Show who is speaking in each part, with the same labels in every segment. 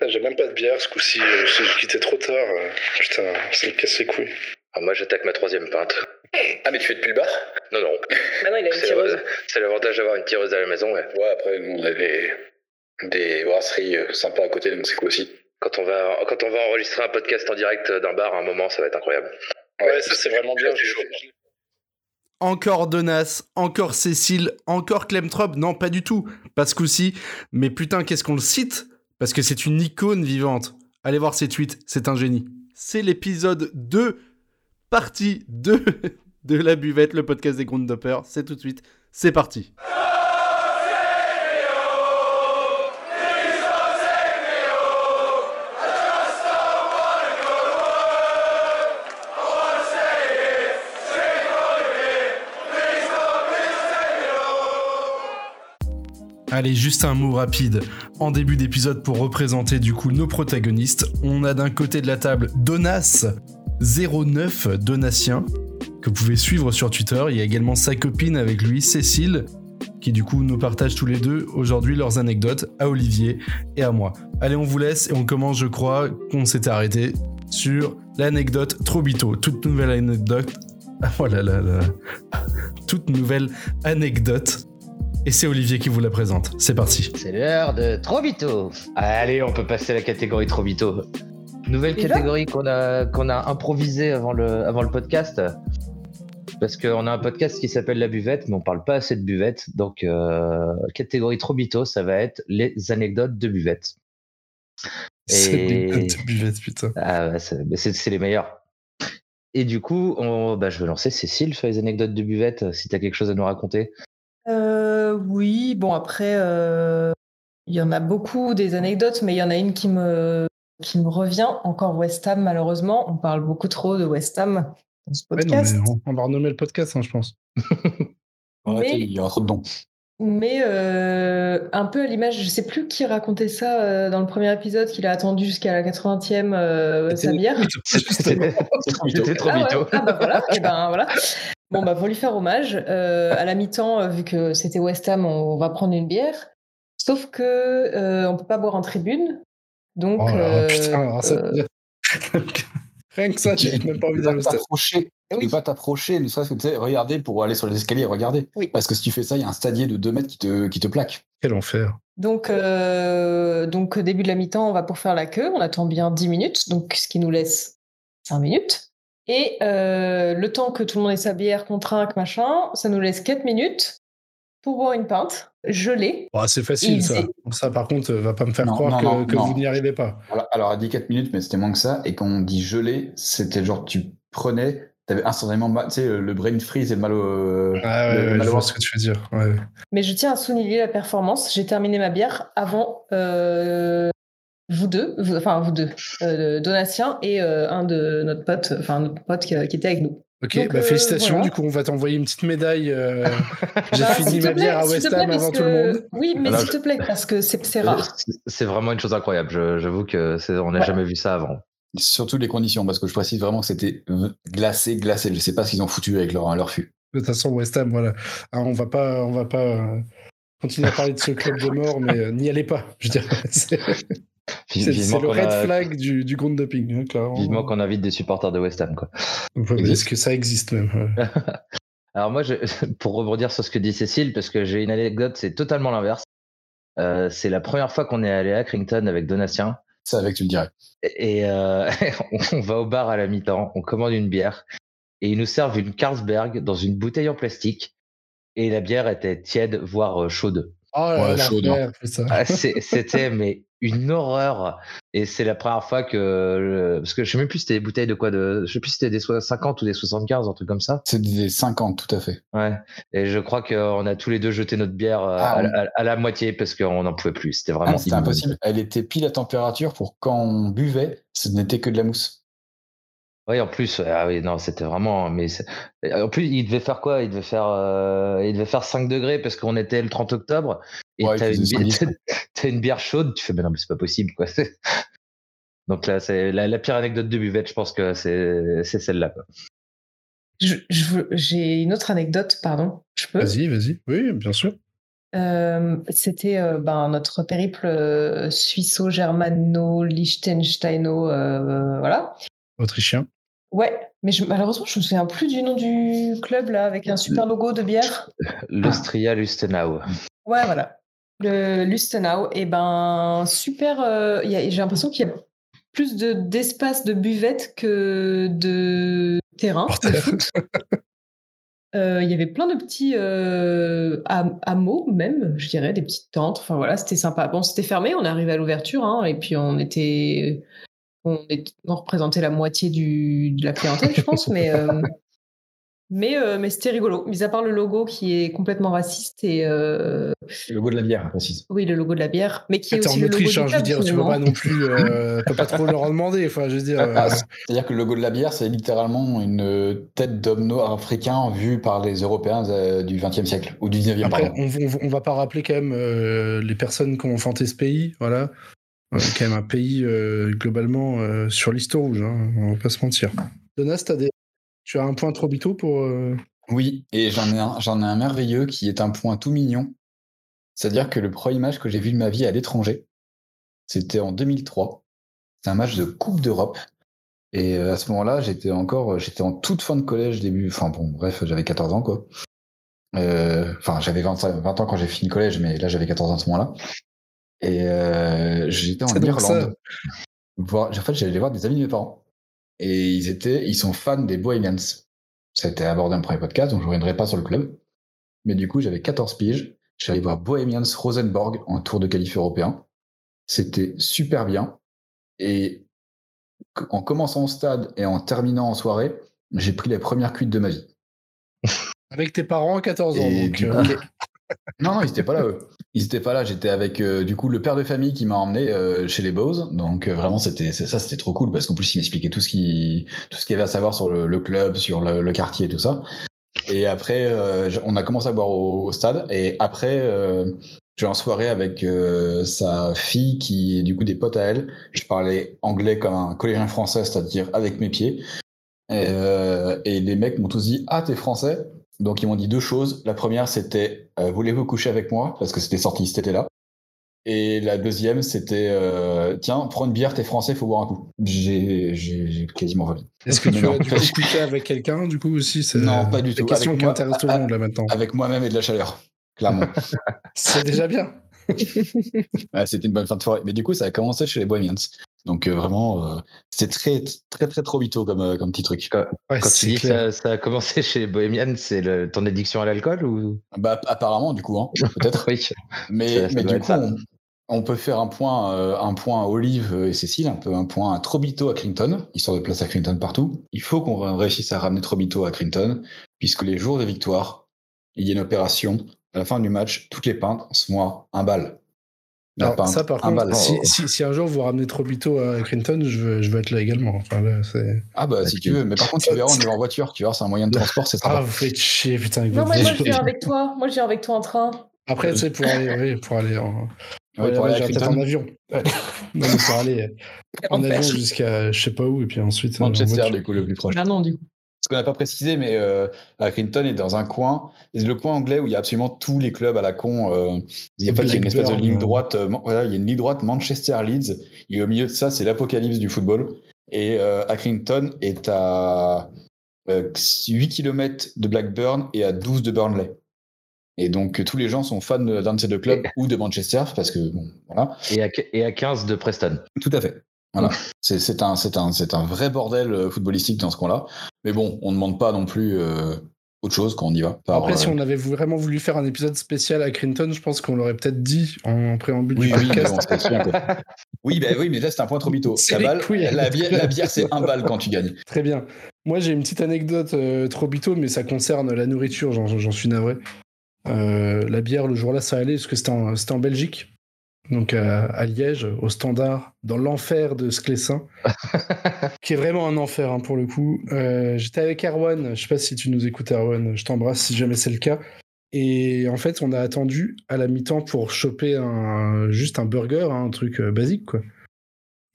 Speaker 1: Ah, J'ai même pas de bière ce coup-ci. euh, J'ai quitté trop tard. euh, Putain, ça me casse les couilles.
Speaker 2: Ah, moi, j'attaque ma troisième pinte.
Speaker 3: Ah, mais tu fais depuis le bar?
Speaker 2: Non, non.
Speaker 4: Maintenant, il a une
Speaker 2: C'est
Speaker 4: tireuse.
Speaker 2: c'est l'avantage d'avoir une tireuse à la maison, ouais.
Speaker 3: Ouais, après, nous, on a des, des brasseries euh, sympas à côté, donc c'est cool aussi.
Speaker 2: Quand on, va, quand on va enregistrer un podcast en direct d'un bar à un moment, ça va être incroyable.
Speaker 1: Ouais, ça c'est vraiment bien.
Speaker 3: Chaud.
Speaker 5: Encore Donas, encore Cécile, encore Clemtrop. Non, pas du tout. Pas ce coup-ci. Mais putain, qu'est-ce qu'on le cite? Parce que c'est une icône vivante. Allez voir ses tweets, c'est un génie. C'est l'épisode 2, partie 2 de La Buvette, le podcast des Groundhoppers. C'est tout de suite. C'est parti. Allez, juste un mot rapide en début d'épisode pour représenter du coup nos protagonistes. On a d'un côté de la table Donas 09 Donatien que vous pouvez suivre sur Twitter. Il y a également sa copine avec lui, Cécile, qui du coup nous partage tous les deux aujourd'hui leurs anecdotes à Olivier et à moi. Allez, on vous laisse et on commence, je crois, qu'on s'était arrêté sur l'anecdote Trobito. Toute nouvelle anecdote. Ah, voilà, là, là. Toute nouvelle anecdote. Et c'est Olivier qui vous la présente. C'est parti.
Speaker 6: C'est l'heure de Trobito. Allez, on peut passer à la catégorie Trobito. Nouvelle catégorie qu'on a, qu'on a improvisée avant le, avant le podcast. Parce qu'on a un podcast qui s'appelle La Buvette, mais on parle pas assez de buvette. Donc, euh, catégorie Trobito, ça va être les anecdotes de buvette.
Speaker 5: C'est de buvette, putain.
Speaker 6: Ah, ouais, c'est les meilleurs. Et du coup, on, bah, je vais lancer Cécile sur les anecdotes de buvette, si tu as quelque chose à nous raconter.
Speaker 4: Euh, oui, bon, après, euh, il y en a beaucoup des anecdotes, mais il y en a une qui me, qui me revient. Encore West Ham, malheureusement. On parle beaucoup trop de West Ham dans ce
Speaker 5: Ouais, non,
Speaker 4: podcast.
Speaker 5: on, on va renommer le podcast, hein, je pense.
Speaker 3: Ouais, Il y aura trop de dons.
Speaker 4: Mais euh, un peu à l'image, je sais plus qui racontait ça euh, dans le premier épisode, qu'il a attendu jusqu'à la 80e euh, sa
Speaker 3: C'était-
Speaker 4: bière.
Speaker 6: C'était c'était
Speaker 4: Ah, ouais.
Speaker 6: Trobito.
Speaker 4: Ah, bah voilà. Et ben voilà. Bon bah pour lui faire hommage, euh, à la mi-temps, euh, vu que c'était West Ham, on va prendre une bière. Sauf que euh, on peut pas boire en tribune, donc.
Speaker 5: Oh là
Speaker 4: euh,
Speaker 5: putain, alors ça-
Speaker 4: euh,
Speaker 5: Rien que ça, j'ai même pas envie d'aller au
Speaker 3: pas
Speaker 5: stade.
Speaker 3: t'approcher. Tu peux pas t'approcher, ne serait-ce que tu sais, regarder pour aller sur les escaliers regarder.
Speaker 4: Oui.
Speaker 3: Parce que si tu fais ça, il y a un stadier de 2 mètres qui te, qui te plaque.
Speaker 5: Quel enfer.
Speaker 4: Donc, euh, donc, début de la mi-temps, on va pour faire la queue. On attend bien 10 minutes, donc ce qui nous laisse 5 minutes. Et euh, le temps que tout le monde ait sa bière, qu'on trinque, machin, ça nous laisse 4 minutes pour boire une pinte gelée.
Speaker 5: Bon, c'est facile,
Speaker 4: Il
Speaker 5: ça. Ça, par contre, va pas me faire
Speaker 3: Non,
Speaker 5: croire
Speaker 3: non,
Speaker 5: que,
Speaker 3: non,
Speaker 5: que
Speaker 3: non.
Speaker 5: vous n'y arrivez pas.
Speaker 3: Alors, alors, elle dit 4 minutes, mais c'était moins que ça. Et quand on dit gelé, c'était genre tu prenais, t'avais instantanément mal, tu sais, le brain freeze et le mal au.
Speaker 5: Ah ouais,
Speaker 3: le
Speaker 5: ouais,
Speaker 3: mal
Speaker 5: je
Speaker 3: au
Speaker 5: vois ce que tu veux dire. Ouais.
Speaker 4: Mais je tiens à souligner la performance. J'ai terminé ma bière avant euh, vous deux, vous- enfin vous deux, euh, Donatien et euh, un de notre pote, enfin notre pote qui, qui était avec nous.
Speaker 5: Ok,
Speaker 4: Donc,
Speaker 5: bah,
Speaker 4: euh,
Speaker 5: félicitations.
Speaker 4: voilà.
Speaker 5: Du coup, on va t'envoyer une petite médaille. euh, J'ai
Speaker 4: Bah,
Speaker 5: fini ma bière à West Ham avant
Speaker 4: que-
Speaker 5: tout le monde.
Speaker 4: Oui, mais s'il te plaît, parce que c'est rare.
Speaker 6: C'est- vraiment une chose incroyable. Je- J'avoue que on n'a
Speaker 4: Ouais.
Speaker 6: jamais vu ça avant.
Speaker 3: Surtout les conditions, parce que je précise vraiment que c'était glacé, glacé. Je sais pas ce qu'ils ont foutu avec leur, leur fût.
Speaker 5: De toute façon, West Ham, voilà. Ah, on va pas, on va pas euh, continuer à parler de ce club de mort, mais euh, n'y allez pas. Je dirais. C'est le red
Speaker 6: a-
Speaker 5: flag du, du ground doping, hein, clairement.
Speaker 6: vivement qu'on invite des supporters de West Ham. Quoi.
Speaker 5: Est-ce que ça existe même ouais.
Speaker 6: Alors moi, je, pour rebondir sur ce que dit Cécile, parce que j'ai une anecdote, c'est totalement l'inverse. Euh, c'est la première fois qu'on est allé à Accrington avec Donatien.
Speaker 3: C'est avec, tu le dirais.
Speaker 6: Et euh, on va au bar à la mi-temps, on commande une bière et ils nous servent une Carlsberg dans une bouteille en plastique. Et la bière était tiède, voire euh, chaude.
Speaker 5: Oh là
Speaker 3: Ouais,
Speaker 5: là, putain.
Speaker 6: Ah, C'était mais une horreur. Et c'est la première fois que le- parce que je sais même plus c'était des bouteilles de quoi de je sais plus si c'était des so- 50 ou des 75 un truc comme ça.
Speaker 3: C'est des 50, tout à fait.
Speaker 6: Ouais. Et je crois qu'on a tous les deux jeté notre bière euh,
Speaker 3: Ah,
Speaker 6: à,
Speaker 3: oui.
Speaker 6: à- à la moitié parce qu'on n'en pouvait plus. C'était
Speaker 3: Ah,
Speaker 6: vraiment
Speaker 3: c'était
Speaker 6: immonde.
Speaker 3: impossible. Elle était pile à température pour quand on buvait, ce n'était que de la mousse.
Speaker 6: Oui, en plus, ah oui, non, c'était vraiment. Mais en plus, il devait faire quoi? Il devait faire, euh, il devait faire 5 degrés parce qu'on était le 30 octobre. Et
Speaker 3: Ouais,
Speaker 6: t'as une, bière-
Speaker 3: 110,
Speaker 6: t'as une bière chaude. Tu fais, mais non, mais c'est pas possible, quoi. Donc là, c'est la, la pire anecdote de buvette. Je pense que c'est c'est celle-là. quoi.
Speaker 4: Je- je veux- J'ai une autre anecdote, pardon. Je peux?
Speaker 5: Vas-y, vas-y. Oui, bien sûr.
Speaker 4: Euh, C'était euh, ben, notre périple euh, suisso-germano-liechtensteino, euh, voilà.
Speaker 5: Autrichien.
Speaker 4: Ouais, mais je- malheureusement, je me souviens plus du nom du club là, avec un super logo de bière.
Speaker 6: L'Austria Lustenau.
Speaker 4: Ouais, voilà. Le Lustenau, et ben super. euh, J'ai l'impression qu'il y a plus de- d'espace de, buvette que de terrain de. Euh, Il y avait plein de petits euh, ham- hameaux, même, je dirais, des petites tentes. Enfin voilà, c'était sympa. Bon, c'était fermé, on est arrivé à l'ouverture, hein, et puis on était. On, représentait la moitié du, de la clientèle, je pense, mais. euh, mais, euh, mais c'était rigolo, mis à part le logo qui est complètement raciste et euh,
Speaker 3: Le logo de la bière, précise.
Speaker 4: oui, le logo de la bière, mais qui est aussi
Speaker 5: en
Speaker 4: le logo
Speaker 5: Autriche,
Speaker 4: du
Speaker 5: hein, je veux
Speaker 4: club,
Speaker 5: dire, tu peux pas non plus, euh, peux pas trop leur en demander. Enfin, je veux dire.
Speaker 3: Ah,
Speaker 5: euh,
Speaker 3: C'est-à-dire que le logo de la bière, c'est littéralement une tête d'homme noir africain vue par les Européens euh, du XXe siècle, ou du XIXe,
Speaker 5: Après, on, on, on va pas rappeler quand même euh, les personnes qui ont inventé ce pays, voilà. Euh, quand même un pays euh, globalement euh, sur liste rouge, hein, on va pas se mentir. Donas, t'as des... tu as un point trop bito pour. euh,
Speaker 3: Oui, et j'en ai, un- j'en ai un merveilleux qui est un point tout mignon. C'est-à-dire que le premier match que j'ai vu de ma vie à l'étranger, c'était en 2003. C'était un match de Coupe d'Europe. Et euh, à ce moment-là, j'étais encore, j'étais en toute fin de collège, début, enfin bon, bref, j'avais 14 ans, quoi. Euh, Enfin, j'avais 25 20 ans quand j'ai fini le collège, mais là, j'avais 14 ans à ce moment-là. Et euh, j'étais en
Speaker 5: ça.
Speaker 3: Irlande. En fait, j'allais voir des amis de mes parents. Et ils étaient, ils sont fans des Bohemians. Ça a été abordé dans le premier podcast, donc je ne reviendrai pas sur le club. Mais du coup, j'avais 14 piges. J'allais voir Bohemians Rosenborg en tour de qualif européen. C'était super bien. Et en commençant au stade et en terminant en soirée, j'ai pris les premières cuites de ma vie.
Speaker 5: Avec tes parents à 14 ans.
Speaker 3: Et
Speaker 5: donc,
Speaker 3: du
Speaker 5: euh,
Speaker 3: coup-. Non, non, ils étaient pas là, eux. Ils étaient pas là. J'étais avec, euh, du coup, le père de famille qui m'a emmené euh, chez les Bows. Donc, euh, vraiment, c'était ça, c'était trop cool parce qu'en plus, il m'expliquait tout ce qu'il y avait à savoir sur le, club, sur le, quartier et tout ça. Et après, on a commencé à boire au, stade. Et après, j'ai en soirée avec sa fille qui est du coup des potes à elle. Je parlais anglais comme un collégien français, c'est-à-dire avec mes pieds. Et les mecs m'ont tous dit Ah, t'es français? Donc ils m'ont dit deux choses. La première, c'était euh, Voulez-vous coucher avec moi? Parce que c'était sorti cet été-là. Et la deuxième, c'était euh, Tiens, prends une bière, t'es français, faut boire un coup. J'ai quasiment vomi.
Speaker 5: Est-ce que
Speaker 3: Mais
Speaker 5: tu
Speaker 3: non,
Speaker 5: as du coup couché avec quelqu'un, du coup, aussi c'est-
Speaker 3: Non, pas du tout.
Speaker 5: questions
Speaker 3: Avec
Speaker 5: qui
Speaker 3: moi-
Speaker 5: intéressent tout le monde, là, maintenant.
Speaker 3: Avec moi-même et de la chaleur, clairement.
Speaker 5: C'est déjà bien.
Speaker 3: Ouais, c'était une bonne fin de soirée. Mais du coup, ça a commencé chez les Bohemians. Donc euh, vraiment, euh, c'était très, très, très trop vito comme, euh, comme petit truc.
Speaker 5: Ouais,
Speaker 6: Quand tu dis que ça, ça a commencé chez les Bohémiennes, c'est le- ton addiction à l'alcool ou?
Speaker 3: Bah, apparemment, du coup, hein, peut-être.
Speaker 6: Oui.
Speaker 3: Mais,
Speaker 6: Ça- ça
Speaker 3: mais du coup, on, on peut faire un point, euh, un point à Olive et Cécile, un peu un point à Trobito à Crinton, histoire de placer à Crinton partout. Il faut qu'on réussisse à ramener Trobito à Crinton, puisque les jours de victoire, il y a une opération. À la fin du match, toutes les pintes sont à un bal.
Speaker 5: Alors, ça, par
Speaker 3: un
Speaker 5: contre, si, si, si un jour vous ramenez Trobito à Crinton, je veux, je veux être là également. Enfin, là, c'est...
Speaker 3: Ah bah si tu veux, mais par contre tu verras, on est en voiture, tu vois, c'est un moyen de transport, c'est
Speaker 5: Ah,
Speaker 3: sympa.
Speaker 5: vous faites chier, putain. avec
Speaker 4: Non, moi,
Speaker 5: vie.
Speaker 4: je viens avec toi. Moi, je viens avec toi en train.
Speaker 5: Après, tu sais, pour aller, oui, pour aller en, pour
Speaker 3: Ouais,
Speaker 5: aller
Speaker 3: pour aller à
Speaker 5: peut-être
Speaker 3: Crinton.
Speaker 5: en avion. Ouais. non, mais pour aller en avion jusqu'à je sais pas où, et puis ensuite. euh, en
Speaker 3: Manchester,
Speaker 5: voiture.
Speaker 3: du coup, le plus proche.
Speaker 4: Ah non, du coup.
Speaker 3: Ce qu'on n'a pas précisé, mais euh, à Crinton est dans un coin, c'est le coin anglais où il y a absolument tous les clubs à la con. euh, il y a pas il y a une espèce de ligne
Speaker 5: euh.
Speaker 3: droite, euh, voilà, il y a une ligne droite Manchester-Leeds, et au milieu de ça, c'est l'apocalypse du football. Et euh, Accrington est à euh, 8 km de Blackburn et à 12 de Burnley. Et donc, euh, tous les gens sont fans d'un de ces deux clubs ou de Manchester, parce que, bon, voilà.
Speaker 6: et à, et à 15 de Preston.
Speaker 3: Tout à fait. Voilà. C'est un, vrai bordel euh, footballistique dans ce coin-là. Mais bon, on ne demande pas non plus euh, autre chose quand on y va. Par,
Speaker 5: Après, si
Speaker 3: euh,
Speaker 5: on avait vraiment voulu faire un épisode spécial à Crinton, je pense qu'on l'aurait peut-être dit en préambule
Speaker 3: Oui,
Speaker 5: du
Speaker 3: oui, mais
Speaker 5: podcast.
Speaker 3: bon, bien, quoi. oui, bah, oui, mais là, c'est un point trop bito. La, balle, bière, la bière, c'est un bal quand tu gagnes.
Speaker 5: Très bien. Moi, j'ai une petite anecdote euh, trop bito, mais ça concerne la nourriture, j'en suis navré. La bière, le jour-là, ça allait, parce que c'était en, c'était en Belgique, donc à, à Liège, au standard, dans l'enfer de Sclessin, qui est vraiment un enfer hein, pour le coup. Euh, J'étais avec Erwan, je sais pas si tu nous écoutes, Erwan, je t'embrasse si jamais c'est le cas. Et en fait, on a attendu à la mi-temps pour choper un, juste un burger, hein, un truc euh, basique, quoi.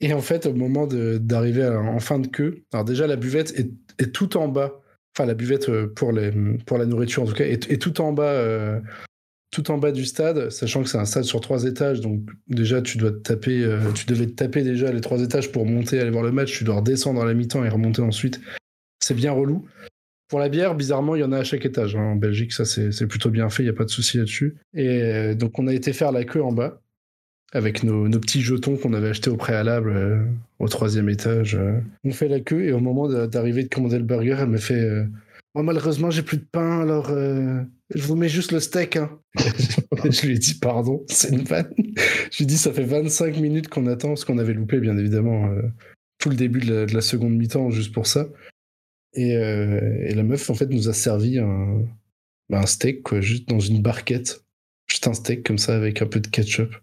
Speaker 5: Et en fait, au moment d'arriver en fin de queue, alors déjà la buvette est, est tout en bas, enfin la buvette euh, pour, les, pour la nourriture en tout cas, est, est tout en bas euh, tout en bas du stade, sachant que c'est un stade sur trois étages, donc déjà tu dois te taper, euh, tu devais te taper déjà les trois étages pour monter, aller voir le match, tu dois redescendre à la mi-temps et remonter ensuite. C'est bien relou. Pour la bière, bizarrement, il y en a à chaque étage. hein. En Belgique, ça c'est plutôt bien fait, il n'y a pas de souci là-dessus. Et euh, donc on a été faire la queue en bas avec nos, petits jetons qu'on avait achetés au préalable euh, au troisième étage. On fait la queue et au moment d'arriver de commander le burger, elle me fait malheureusement, j'ai plus de pain, alors euh, je vous mets juste le steak. hein. je lui ai dit pardon, c'est une vanne. je lui ai dit ça fait 25 minutes qu'on attend, parce qu'on avait loupé, bien évidemment, euh, tout le début de la, de la seconde mi-temps juste pour ça. Et, euh, et la meuf, en fait, nous a servi un, bah, un steak, quoi, juste dans une barquette. Juste un steak comme ça avec un peu de ketchup.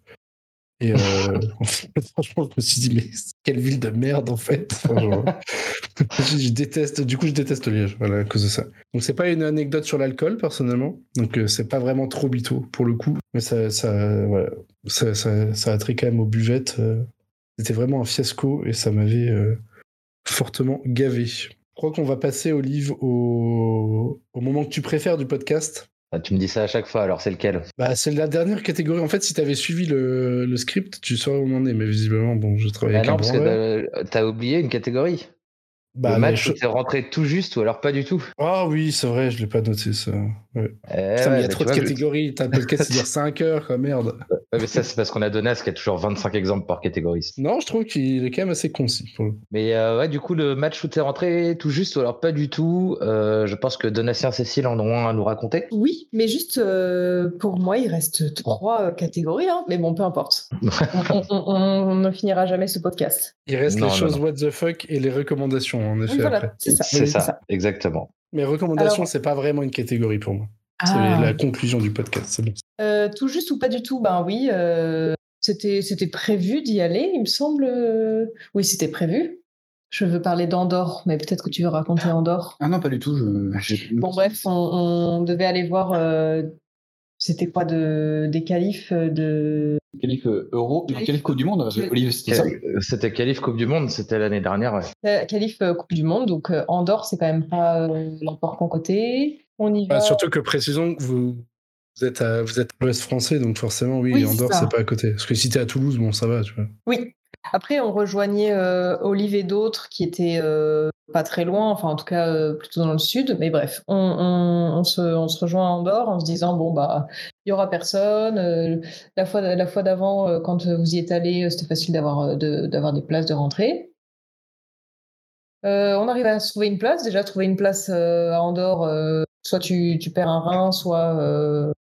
Speaker 5: Et euh, franchement, je me suis dit, mais quelle ville de merde, en fait. Enfin, genre, je, déteste, du coup, je déteste Liège, voilà, à cause de ça. Donc, c'est pas une anecdote sur l'alcool, personnellement. Donc, euh, c'est pas vraiment trop bito, pour le coup. Mais ça, ça, voilà, ça, ça, ça a trait quand même aux buvettes. euh. C'était vraiment un fiasco et ça m'avait euh, fortement gavé. Je crois qu'on va passer, Olive, au, au moment que tu préfères du podcast.
Speaker 6: Ah, Tu me dis ça à chaque fois, alors c'est lequel?
Speaker 5: Bah, c'est la dernière catégorie. En fait, si tu avais suivi le, le script, tu saurais où on en est. Mais visiblement, bon, je travaille
Speaker 6: Ah
Speaker 5: avec
Speaker 6: non,
Speaker 5: un
Speaker 6: parce que t'as- t'as oublié une catégorie.
Speaker 5: Bah,
Speaker 6: le match où t'es rentré tout juste ou alors pas du tout?
Speaker 5: Ah oui, c'est vrai, je l'ai pas noté ça. Ouais.
Speaker 6: Eh
Speaker 5: Putain, mais
Speaker 6: ouais,
Speaker 5: il y a trop de
Speaker 6: vois,
Speaker 5: catégories. T'as un podcast qui dure 5 heures, quoi, merde.
Speaker 6: Ouais, mais ça, c'est parce qu'on a Donas qui a toujours 25 exemples par catégorie.
Speaker 5: Non, je trouve qu'il est quand même assez concis. pour le coup.
Speaker 6: Mais euh, ouais, du coup, le match où t'es rentré tout juste ou alors pas du tout, euh, je pense que Donatien Cécile en ont un à nous raconter.
Speaker 4: Oui, mais juste euh, pour moi, il reste trois catégories, hein. mais bon, peu importe. on, on- on- on ne finira jamais ce podcast.
Speaker 5: Il reste
Speaker 6: Non,
Speaker 5: les
Speaker 6: non,
Speaker 5: choses
Speaker 6: non.
Speaker 5: what the fuck et les recommandations, en effet.
Speaker 4: Voilà, c'est ça.
Speaker 6: C'est
Speaker 4: Oui,
Speaker 6: ça, exactement.
Speaker 5: Mais recommandations, c'est pas vraiment une catégorie pour moi. C'est
Speaker 4: Ah.
Speaker 5: la conclusion du podcast. C'est bon.
Speaker 4: Euh, tout juste ou pas du tout? Ben oui, euh, c'était c'était prévu d'y aller, il me semble. euh, Oui, c'était prévu. Je veux parler d'Andorre, mais peut-être que tu veux raconter Andorre.
Speaker 3: Ah non, pas du tout. Je...
Speaker 4: Bon, bref, on, on devait aller voir. euh, C'était quoi de, des qualifs euh, de.
Speaker 3: Qualif euh, Euro,
Speaker 4: Qualif-
Speaker 3: qualif Coupe du Monde, Olivier, c'était ça
Speaker 6: Euh, C'était qualif Coupe du Monde, c'était l'année dernière. ouais.
Speaker 4: qualif Coupe du Monde, donc Andorre, c'est quand même pas euh, l'important côté. On y va.
Speaker 5: Bah, surtout que précisons que vous, vous êtes à, vous êtes à l'ouest français, donc forcément, oui,
Speaker 4: Oui,
Speaker 5: Andorre, c'est pas à côté. Parce que si t'es à Toulouse, bon, ça va, tu vois.
Speaker 4: Oui. Après, on rejoignait euh, Olive et d'autres qui étaient euh, pas très loin, enfin en tout cas euh, plutôt dans le sud. Mais bref, on, se, rejoint à Andorre en se disant bon bah il y aura personne. La fois d'avant, quand vous y êtes allé, c'était facile d'avoir de- d'avoir des places de rentrée. On arrive à se trouver une place. Déjà trouver une place à Andorre, soit tu, perds un rein, soit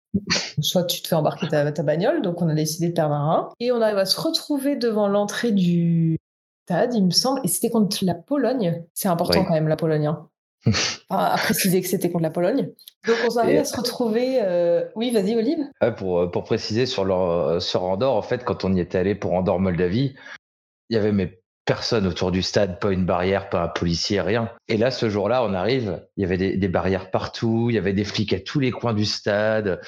Speaker 4: soit tu te fais embarquer ta, ta bagnole, donc on a décidé de perdre un rein. Et on arrive à se retrouver devant l'entrée du stade, il me semble, et c'était contre la Pologne. C'est important
Speaker 6: Oui.
Speaker 4: quand même, la Pologne. hein. Enfin, à préciser que c'était contre la Pologne. Donc on arrive
Speaker 6: Et-
Speaker 4: à se retrouver... euh, Oui, vas-y, Olive.
Speaker 6: Pour, euh, pour préciser sur, leur, sur Andorre, en fait, quand on y était allé pour Andorre Moldavie, il y avait mais personne autour du stade, pas une barrière, pas un policier, rien. Et là, ce jour-là, on arrive, il y avait des, des barrières partout, il y avait des flics à tous les coins du stade.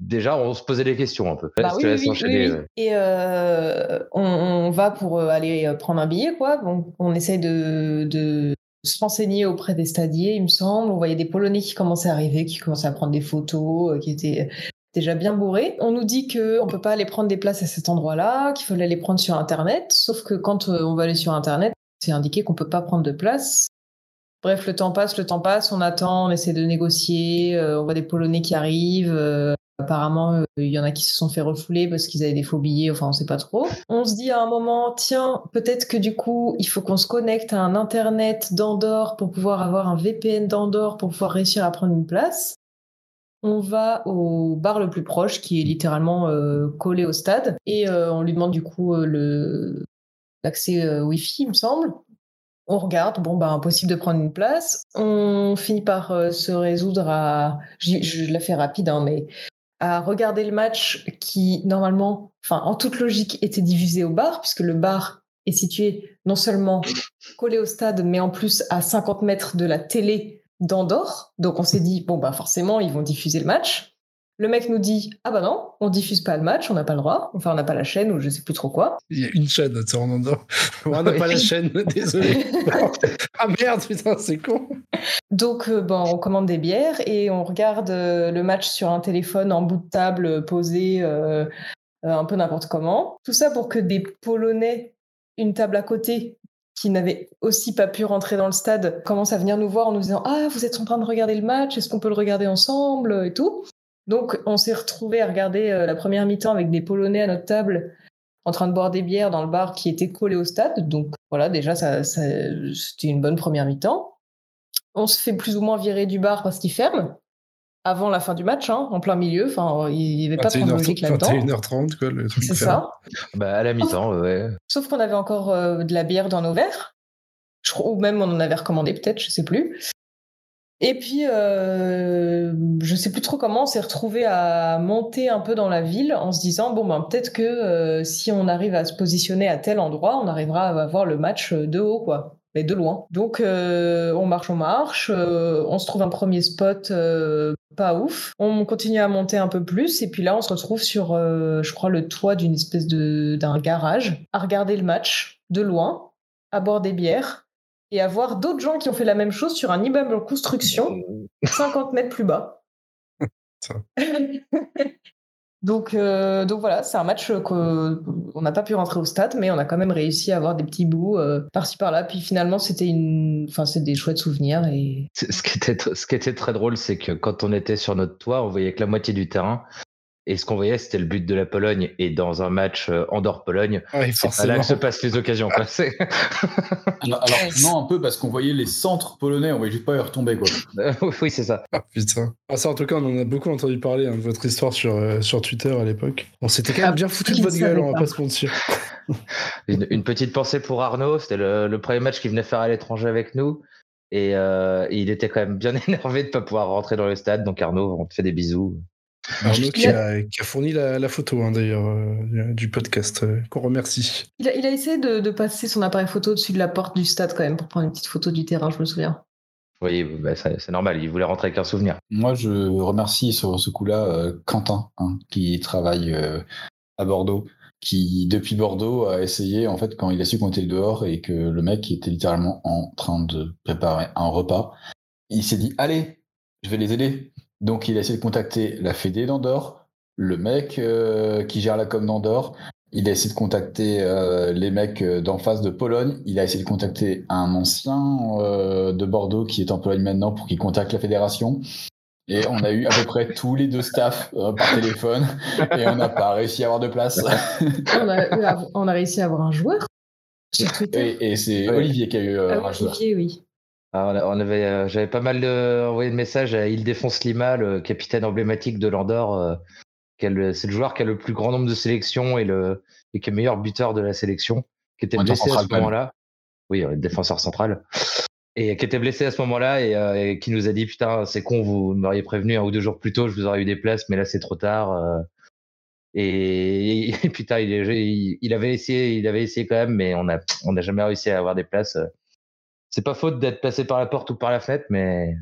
Speaker 6: Déjà, on se posait des questions un peu.
Speaker 4: Bah oui, oui, oui. Et euh, on, on va pour euh, aller euh, prendre un billet, quoi. Donc, on essaye de, de se renseigner auprès des stadiers, il me semble. On voyait des Polonais qui commençaient à arriver, qui commençaient à prendre des photos, qui étaient déjà bien bourrés. On nous dit que on peut pas aller prendre des places à cet endroit-là, qu'il fallait les prendre sur Internet. Sauf que quand euh, on va aller sur Internet, c'est indiqué qu'on peut pas prendre de place. Bref, le temps passe, le temps passe, on attend, on essaie de négocier, euh, on voit des Polonais qui arrivent. euh, Apparemment, il y en a qui se sont fait refouler parce qu'ils avaient des faux billets, enfin, on sait pas trop. On se dit à un moment, tiens, peut-être que du coup, il faut qu'on se connecte à un Internet d'Andorre pour pouvoir avoir un VPN d'Andorre pour pouvoir réussir à prendre une place. On va au bar le plus proche, qui est littéralement euh, collé au stade, et euh, on lui demande du coup euh, l'accès Wi-Fi, il me semble. On regarde, bon, bah, impossible de prendre une place. On finit par se résoudre à. Je, je la fais rapide, hein, mais à regarder le match qui, normalement, enfin, en toute logique, était diffusé au bar, puisque le bar est situé non seulement collé au stade, mais en plus à 50 mètres de la télé d'Andorre. Donc on s'est dit, bon, bah forcément, ils vont diffuser le match. Le mec nous dit Ah bah non, on diffuse pas le match, on n'a pas le droit. Enfin, on n'a pas la chaîne ou je sais plus trop quoi.
Speaker 7: Il y a une chaîne, tu en a- On n'a pas la chaîne, désolé. ah merde, putain, c'est con.
Speaker 4: Donc, euh, bon, on commande des bières et on regarde euh, le match sur un téléphone en bout de table, euh, posé euh, euh, un peu n'importe comment. Tout ça pour que des Polonais, une table à côté, qui n'avaient aussi pas pu rentrer dans le stade, commencent à venir nous voir en nous disant Ah, vous êtes en train de regarder le match, est-ce qu'on peut le regarder ensemble et tout. Donc, on s'est retrouvés à regarder euh, la première mi-temps avec des Polonais à notre table en train de boire des bières dans le bar qui était collé au stade. Donc, voilà, déjà, ça- c'était une bonne première mi-temps. On se fait plus ou moins virer du bar parce qu'il ferme avant la fin du match, hein, en plein milieu. Enfin, il n'y avait pas trop de logique
Speaker 7: 21h30,
Speaker 4: là-dedans.
Speaker 7: 21h30, quoi, le truc.
Speaker 4: C'est ça.
Speaker 6: Bah, à la mi-temps, ouais.
Speaker 4: Sauf qu'on avait encore euh, de la bière dans nos verres. Je crois, ou même on en avait recommandé peut-être, je sais plus. Et puis, euh, je sais plus trop comment, on s'est retrouvé à monter un peu dans la ville en se disant bon ben peut-être que euh, si on arrive à se positionner à tel endroit, on arrivera à voir le match de haut quoi, mais de loin. Donc euh, on marche, on marche, euh, on se trouve un premier spot euh, pas ouf. On continue à monter un peu plus et puis là on se retrouve sur, euh, je crois, le toit d'une espèce de d'un garage à regarder le match de loin, à boire des bières et à voir d'autres gens qui ont fait la même chose sur un immeuble en construction 50 mètres plus bas. Euh, donc voilà, c'est un match qu'on n'a pas pu rentrer au stade, mais on a quand même réussi à avoir des petits bouts euh, par-ci par-là. Puis finalement, c'était une, enfin, c'est des chouettes souvenirs
Speaker 6: Ce qui, était, ce qui était très drôle, c'est que quand on était sur notre toit, on voyait que la moitié du terrain. Et ce qu'on voyait, c'était le but de la Pologne. Et dans un match euh, Andorre-Pologne,
Speaker 7: Ouais,
Speaker 6: c'est là que se passent les occasions. quoi.
Speaker 3: Alors, alors, non, un peu parce qu'on voyait les centres polonais, on voyait juste pas y retomber quoi.
Speaker 6: oui, c'est ça.
Speaker 7: Ah putain. Ah, ça, en tout cas, on en a beaucoup entendu parler hein, de votre histoire sur, euh, sur Twitter à l'époque. On s'était quand même bien foutu de votre gueule, on va
Speaker 4: pas.
Speaker 7: pas se mentir.
Speaker 6: Une, une petite pensée pour Arnaud. C'était le, le premier match qu'il venait faire à l'étranger avec nous. Et, euh, et il était quand même bien énervé de ne pas pouvoir rentrer dans le stade. Donc Arnaud, on te fait des bisous.
Speaker 7: Arnaud qui a, qui a fourni la, la photo hein, d'ailleurs euh, du podcast, euh, qu'on remercie.
Speaker 4: il a, il a essayé de, de passer son appareil photo au-dessus de la porte du stade quand même pour prendre une petite photo du terrain, je me souviens.
Speaker 6: Oui, bah, c'est normal. Il voulait rentrer avec un souvenir.
Speaker 3: Moi, je remercie sur ce coup-là euh, Quentin, hein, qui travaille euh, à Bordeaux, qui depuis Bordeaux a essayé, en fait, quand il a su qu'on était dehors et que le mec était littéralement en train de préparer un repas, il s'est dit allez, je vais les aider. Donc, il a essayé de contacter la Fédé d'Andorre, le mec euh, qui gère la com d'Andorre. Il a essayé de contacter euh, les mecs euh, d'en face de Pologne. Il a essayé de contacter un ancien euh, de Bordeaux qui est en Pologne maintenant pour qu'il contacte la fédération. Et on a eu à peu près tous les deux staffs euh, par téléphone et on n'a pas réussi à avoir de place.
Speaker 4: On a, on réussi à avoir un joueur sur Twitter.
Speaker 3: Et, et c'est. Olivier qui a eu euh,
Speaker 4: Ah,
Speaker 3: un joueur.
Speaker 4: Oui.
Speaker 6: Ah, on avait, euh, j'avais pas mal envoyé de messages à Ildefonse Lima, le capitaine emblématique de l'Andorre. euh, c'est le joueur qui a le plus grand nombre de sélections et, le, et qui est le meilleur buteur de la sélection, qui était blessé à ce moment-là. Oui, défenseur central. Et qui était blessé à ce moment-là et, euh, et qui nous a dit Putain, c'est con, vous m'auriez prévenu un ou deux jours plus tôt, je vous aurais eu des places, mais là c'est trop tard. Et, et putain, il, avait essayé, il avait essayé quand même, mais on n'a on n'a jamais réussi à avoir des places. C'est pas faute d'être passé par la porte ou par la fenêtre, mais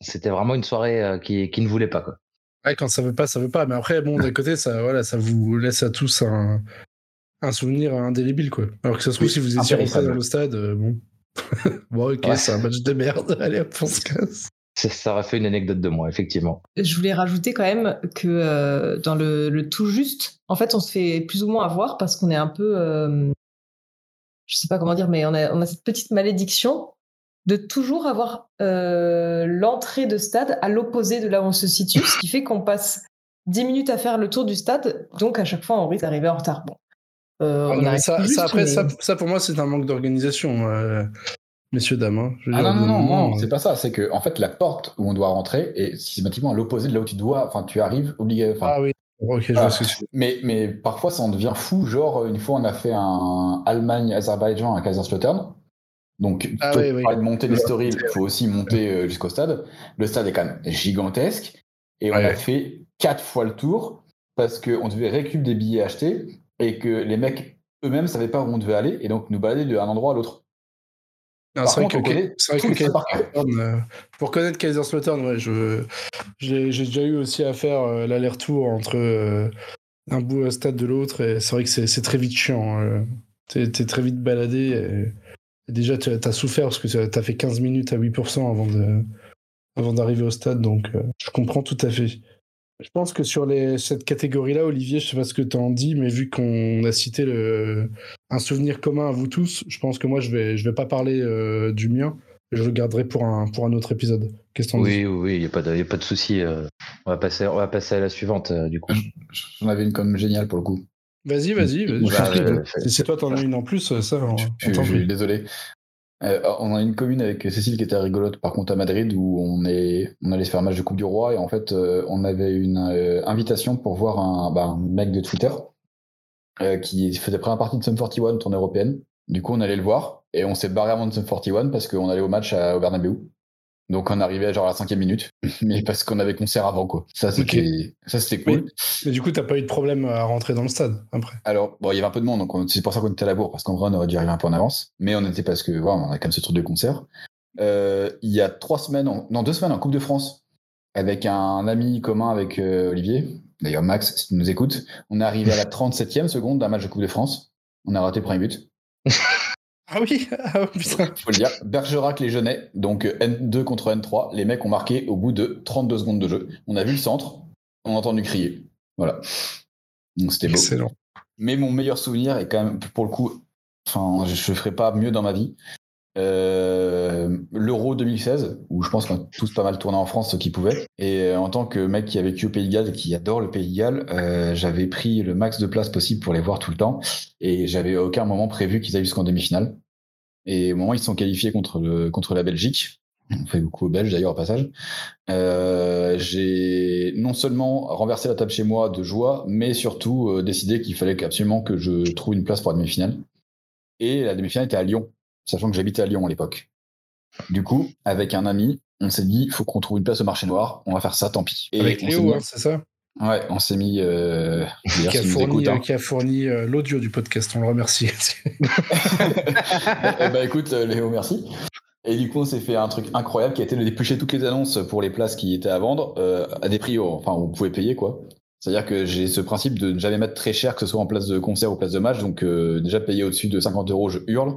Speaker 6: c'était vraiment une soirée euh, qui, qui ne voulait pas. Quoi.
Speaker 7: Ouais, quand ça veut pas, ça veut pas. Mais après, bon, d'un côté, ça, voilà, ça vous laisse à tous un, un souvenir indélébile, quoi. Alors que ça se trouve,
Speaker 3: Oui,
Speaker 7: si vous étiez rentré dans le stade, euh, bon. bon, ok,
Speaker 6: Ouais.
Speaker 7: c'est un match de merde. Allez, hop, on se casse.
Speaker 6: Ça- Ça aurait fait une anecdote de moi, effectivement.
Speaker 4: Je voulais rajouter quand même que euh, dans le, le tout juste, en fait, on se fait plus ou moins avoir parce qu'on est un peu, euh, je sais pas comment dire, mais on a, on a cette petite malédiction de toujours avoir euh, l'entrée de stade à l'opposé de là où on se situe, ce qui fait qu'on passe 10 minutes à faire le tour du stade, donc à chaque fois on risque d'arriver en retard. Bon. Euh,
Speaker 7: Ah,
Speaker 4: on
Speaker 7: ça,
Speaker 4: tout
Speaker 7: ça,
Speaker 4: juste,
Speaker 7: après,
Speaker 4: mais-
Speaker 7: ça, ça, pour moi, c'est un manque d'organisation, euh, messieurs, dames. hein. Je veux
Speaker 3: Ah
Speaker 7: dire,
Speaker 3: non, non, non,
Speaker 7: moment,
Speaker 3: non,
Speaker 7: euh,
Speaker 3: c'est pas ça. C'est que, en fait, la porte où on doit rentrer est systématiquement à l'opposé de là où tu dois, enfin, tu arrives obligé.
Speaker 7: Ah oui,
Speaker 3: Ah. Mais, mais parfois, ça en devient fou. Genre, une fois, on a fait un Allemagne-Azerbaïdjan à Kaiserslautern. Donc,
Speaker 7: Ah oui, oui.
Speaker 3: de monter l'historique, il faut aussi monter euh, jusqu'au stade. Le stade est quand même gigantesque. Et on
Speaker 7: Ouais.
Speaker 3: a fait quatre fois le tour parce qu'on devait récupérer des billets achetés et que les mecs eux-mêmes savaient pas où on devait aller et donc nous balader d'un endroit à l'autre.
Speaker 7: Non, c'est vrai
Speaker 3: contre,
Speaker 7: que
Speaker 3: connaît
Speaker 7: c'est vrai. Kaiserslautern, euh, pour connaître Kaiserslautern, ouais, je j'ai j'ai déjà eu aussi à faire euh, l'aller-retour entre euh, un bout à stade de l'autre et c'est vrai que c'est c'est très vite chiant. euh. T'es t'es très vite baladé. Et, et déjà, tu as souffert parce que tu as fait 15 minutes à 8% avant de avant d'arriver au stade, donc je comprends tout à fait. Je pense que sur les, cette catégorie-là, Olivier, je sais pas ce que tu en dis, mais vu qu'on a cité le, un souvenir commun à vous tous, je pense que moi, je vais, je vais pas parler euh, du mien. Je le garderai pour un, pour un autre épisode. Qu'est-ce dis
Speaker 6: Oui, oui, oui, il n'y a pas de, y a pas de souci. euh, on, va passer, on va passer à la suivante, euh, du coup.
Speaker 3: J'en avais une comme géniale pour le coup.
Speaker 7: Vas-y, vas-y.
Speaker 3: je
Speaker 6: Bah, euh, fait-
Speaker 7: Si toi, t'en as une en plus, ça, on,
Speaker 3: Je, désolé. Euh, on a une commune avec Cécile qui était rigolote, par contre à Madrid, où on, est, on allait se faire un match de Coupe du Roi, et en fait, euh, on avait une euh, invitation pour voir un, bah, mec de Twitter qui faisait première partie de Sum 41, tournée européenne. Du coup, on allait le voir, et on s'est barré avant de Sum 41 parce qu'on allait au match à, au Bernabeu. Donc on arrivait à genre à la cinquième minute, mais parce qu'on avait concert avant quoi. Ça c'était ça c'était cool.
Speaker 7: Mais du coup, t'as pas eu de problème à rentrer dans le stade après?
Speaker 3: Alors, bon, il y avait un peu de monde, donc on- c'est pour ça qu'on était à la bourre, parce qu'en vrai, on aurait dû arriver un peu en avance. Mais on était parce que, voilà, on a quand même ce truc de concert. Euh, il y a trois semaines, en- non, deux semaines en Coupe de France, avec un ami commun avec euh, Olivier, d'ailleurs Max, si tu nous écoutes, on est arrivé à la 37e seconde d'un match de Coupe de France. On a raté le premier but,
Speaker 7: Ah oui Ah putain
Speaker 3: faut le dire. Bergerac les Genets, donc euh, N2 contre N3, les mecs ont marqué au bout de 32 secondes de jeu. On a vu le centre, on a entendu crier. Voilà. Donc c'était beau.
Speaker 7: Excellent.
Speaker 3: Mais mon meilleur souvenir est quand même, pour le coup, enfin, je ne ferai pas mieux dans ma vie. Euh, L'Euro 2016, où je pense qu'on a tous pas mal tourné en France, ceux qui pouvaient. Et euh, en tant que mec qui a vécu au Pays de Galles et qui adore le Pays de Galles, euh, j'avais pris le max de place possible pour les voir tout le temps. Et j'avais à aucun moment prévu qu'ils aillent jusqu'en demi-finale. Et au moment où ils sont qualifiés contre, contre la Belgique, on fait beaucoup aux Belges d'ailleurs au passage, euh, j'ai non seulement renversé la table chez moi de joie, mais surtout euh, décidé qu'il fallait absolument que je trouve une place pour la demi-finale. Et la demi-finale était à Lyon, sachant que j'habitais à Lyon à l'époque. Du coup, avec un ami, on s'est dit, il faut qu'on trouve une place au marché noir, on va faire ça, tant pis. Et
Speaker 7: Avec Léo,
Speaker 3: mis-
Speaker 7: hein, c'est ça?
Speaker 3: Ouais, on s'est mis. Euh, d'ailleurs,
Speaker 7: qui a,
Speaker 3: s'il nous
Speaker 7: fourni,
Speaker 3: écoute, hein.
Speaker 7: qui a fourni euh, l'audio du podcast, on le remercie.
Speaker 3: Eh ben, écoute, euh, Léo, merci. Et du coup, on s'est fait un truc incroyable qui a été de déplucher toutes les annonces pour les places qui étaient à vendre euh, à des prix, oh, enfin, où vous pouvez payer quoi. C'est-à-dire que j'ai ce principe de ne jamais mettre très cher, que ce soit en place de concert ou place de match. Donc, euh, déjà payer au-dessus de 50 euros, je hurle.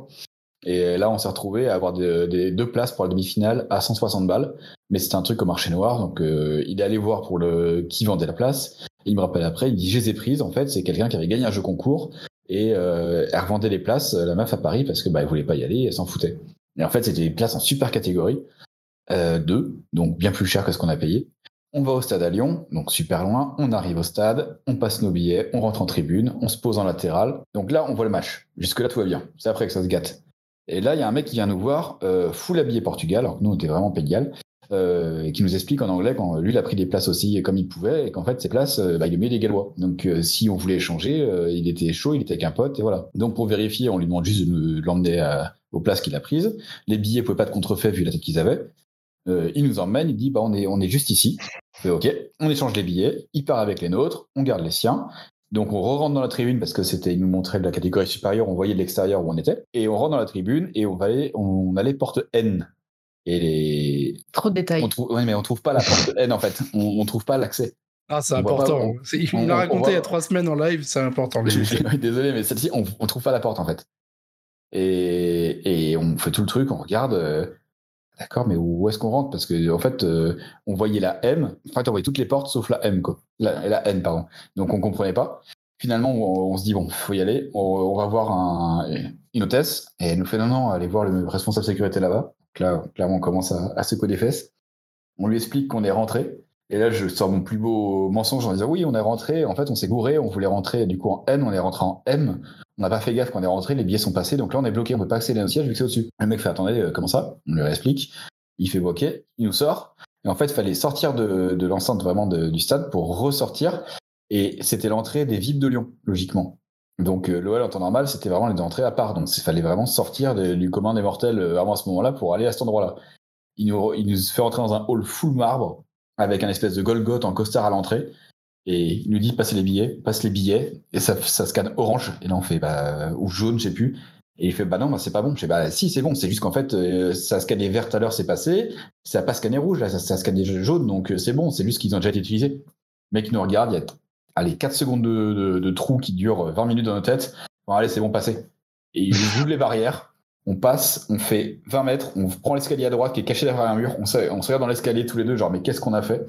Speaker 3: Et là, on s'est retrouvé à avoir des, deux places pour la demi-finale à 160 balles. Mais c'était un truc au marché noir. Donc, euh, il est allé voir pour le qui vendait la place. Et il me rappelle après, il dit Je les ai prises. En fait, c'est quelqu'un qui avait gagné un jeu concours et euh, elle revendait les places, euh, la meuf à Paris, parce que bah, voulait pas y aller, elle s'en foutait. Et en fait, c'était des places en super catégorie, euh, 2, donc bien plus cher que ce qu'on a payé. On va au stade à Lyon, donc super loin. On arrive au stade, on passe nos billets, on rentre en tribune, on se pose en latéral. Donc là, on voit le match. Jusque-là, tout va bien. C'est après que ça se gâte. Et là, il y a un mec qui vient nous voir, euh, full habillé Portugal, alors que nous, on était vraiment Pays euh, et qui nous explique en anglais quand lui, il a pris des places aussi comme il pouvait, et qu'en fait, ces places, euh, bah, il aimait les Gallois. Donc, euh, si on voulait échanger, euh, il était chaud, il était avec un pote, et voilà. Donc, pour vérifier, on lui demande juste de l'emmener aux places qu'il a prises. Les billets pouvaient pas être contrefaits vu la tête qu'ils avaient. Il nous emmène, il dit, bah, on est, on est juste ici. Ok, on échange les billets, il part avec les nôtres, on garde les siens. Donc on re-rentre dans la tribune parce que c'était, nous montrait de la catégorie supérieure, on voyait de l'extérieur où on était, et on rentre dans la tribune et on va aller, on allait porte N. Et les,
Speaker 4: Trop de détails.
Speaker 3: on trouve, ouais, mais on trouve pas la porte N en fait, on, on trouve pas l'accès.
Speaker 7: Ah, c'est important.
Speaker 3: pas, on-
Speaker 7: C'est- il
Speaker 3: on-
Speaker 7: l'a
Speaker 3: on
Speaker 7: raconté
Speaker 3: voit-
Speaker 7: il y a trois semaines en live, c'est important.
Speaker 3: Désolé, mais celle-ci, on, on trouve pas la porte en fait. Et, et on fait tout le truc, on regarde. D'accord, mais où est-ce qu'on rentre? Parce que en fait, euh, on voyait la M. En fait, on voyait toutes les portes sauf la M, quoi. La, N, pardon. Donc on comprenait pas. Finalement, on, se dit bon, faut y aller. On, va voir un, une hôtesse et elle nous fait non, non, allez voir le responsable sécurité là-bas. Là, clairement, on commence à, à secouer des fesses. On lui explique qu'on est rentré. Et là, je sors mon plus beau mensonge en disant oui, on est rentré. En fait, on s'est gouré. On voulait rentrer du coup en N. On est rentré en M. On n'a pas fait gaffe quand on est rentré. Les billets sont passés. Donc là, on est bloqué. On peut pas accéder à nos sièges vu que c'est au-dessus. Le mec fait attendez, euh, comment ça? On lui explique. Il fait ok. Il nous sort. Et en fait, il fallait sortir de, l'enceinte vraiment du stade pour ressortir. Et c'était l'entrée des VIP de Lyon, logiquement. Donc euh, l'OL en temps normal, c'était vraiment les entrées à part. Donc il fallait vraiment sortir du commun des mortels euh, avant à ce moment-là pour aller à cet endroit-là. Il nous, il nous fait entrer dans un hall full marbre avec un espèce de Golgoth en costard à l'entrée. Et il nous dit passez les billets, passe les billets, et ça, ça scanne orange. Et là on fait bah, ou jaune, je sais plus. Et il fait bah non, bah, c'est pas bon. Je fais bah si, c'est bon. C'est juste qu'en fait, euh, ça a scanné vert à l'heure, c'est passé. Ça a pas scanné rouge, là, ça, ça a scanné jaune, donc euh, c'est bon. C'est juste qu'ils ont déjà été utilisés. Le mec nous regarde, il y a allez, 4 secondes de, trou qui durent 20 minutes dans nos têtes. Bon, allez, c'est bon, passé. Et il ouvre les barrières. On passe, on fait 20 mètres, on prend l'escalier à droite qui est caché derrière un mur. On se regarde dans l'escalier tous les deux, genre, mais qu'est-ce qu'on a fait?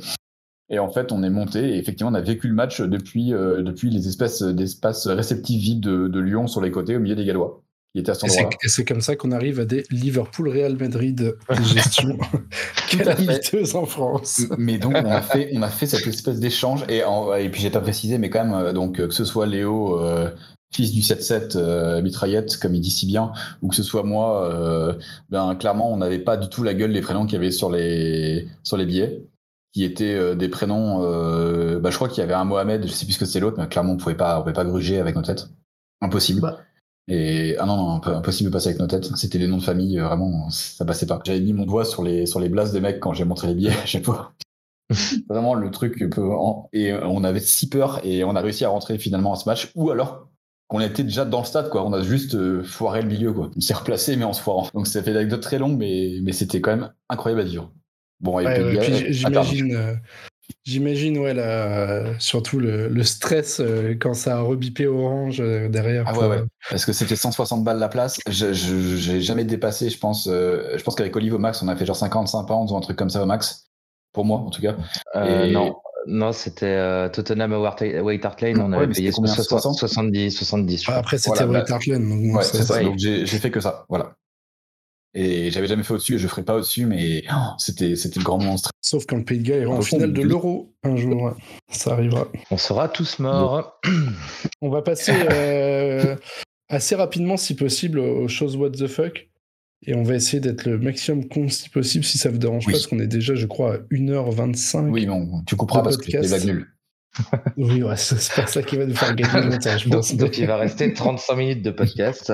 Speaker 3: Et en fait, on est monté et effectivement, on a vécu le match depuis, euh, depuis les espèces d'espaces réceptifs vides de, de Lyon sur les côtés, au milieu des Gallois. Il était à cet
Speaker 5: Et c'est- comme ça qu'on arrive à des Liverpool-Real Madrid de gestion. Inviteuse en France.
Speaker 3: Mais donc on a fait, on a fait cette espèce d'échange et, en- et puis j'ai pas précisé, mais quand même euh, donc euh, que ce soit Léo, euh, fils du 7-7 euh, mitraillette comme il dit si bien, ou que ce soit moi, euh, ben clairement on n'avait pas du tout la gueule des prénoms qu'il y avait sur les sur les billets, qui étaient euh, des prénoms. euh, bah, je crois qu'il y avait un Mohamed, je sais plus ce que c'est l'autre, mais clairement on pouvait pas, on pouvait pas gruger avec nos têtes, impossible.
Speaker 4: Bah.
Speaker 3: Et ah non non imp- impossible de passer avec nos têtes. C'était des noms de famille euh, vraiment ça passait pas. J'avais mis mon doigt sur les sur les blasts des mecs quand j'ai montré les billets à chaque fois. Vraiment le truc peu et on avait si peur et on a réussi à rentrer finalement à ce match ou alors qu'on était déjà dans le stade quoi. On a juste euh, foiré le milieu quoi. On s'est replacé mais en se foirant. Donc ça fait une anecdote très longue mais mais c'était quand même incroyable à vivre. Bon et
Speaker 5: Ouais,
Speaker 3: puis,
Speaker 5: ouais,
Speaker 3: euh,
Speaker 5: j'imagine, euh, j'imagine, ouais, la- surtout le, le stress euh, quand ça a rebipé orange euh, derrière.
Speaker 3: Ah
Speaker 5: pour-
Speaker 3: ouais, ouais. Parce que c'était 160 balles la place. Je, j'ai jamais dépassé, je pense. euh, je pense qu'avec Olive au max, on a fait genre 55 pounds ou un truc comme ça au max. Pour moi, en tout cas.
Speaker 6: Euh,
Speaker 3: Et-
Speaker 6: Non, non c'était euh, Tottenham à White Hart Lane. On
Speaker 3: Ouais,
Speaker 6: avait payé
Speaker 3: c'était combien,
Speaker 6: 60,
Speaker 3: 60?
Speaker 6: 70, 70. je
Speaker 5: Ah,
Speaker 6: crois.
Speaker 5: Après, c'était
Speaker 3: Voilà,
Speaker 5: White Hart Lane, donc
Speaker 3: Ouais, c'est ça. j'ai fait que ça. Voilà. Et j'avais jamais fait au-dessus et je ferai pas au-dessus, mais oh, c'était c'était le grand monstre.
Speaker 5: Sauf quand le Pays de Galles ira en finale de
Speaker 3: oui.
Speaker 5: l'Euro un jour. Ça arrivera.
Speaker 6: On sera tous morts.
Speaker 5: On va passer euh, assez rapidement, si possible, aux choses what the fuck. Et on va essayer d'être le maximum con si possible, si ça vous dérange
Speaker 3: Oui.
Speaker 5: pas, parce qu'on est déjà, je crois, à 1h25.
Speaker 3: Oui, bon, tu couperas
Speaker 5: Le
Speaker 3: parce que
Speaker 5: podcast.
Speaker 3: vague nulle.
Speaker 5: Oui, ouais, c'est c'est pas ça qui va nous faire gagner
Speaker 6: Donc,
Speaker 5: pense.
Speaker 6: donc il va rester 35 minutes de podcast.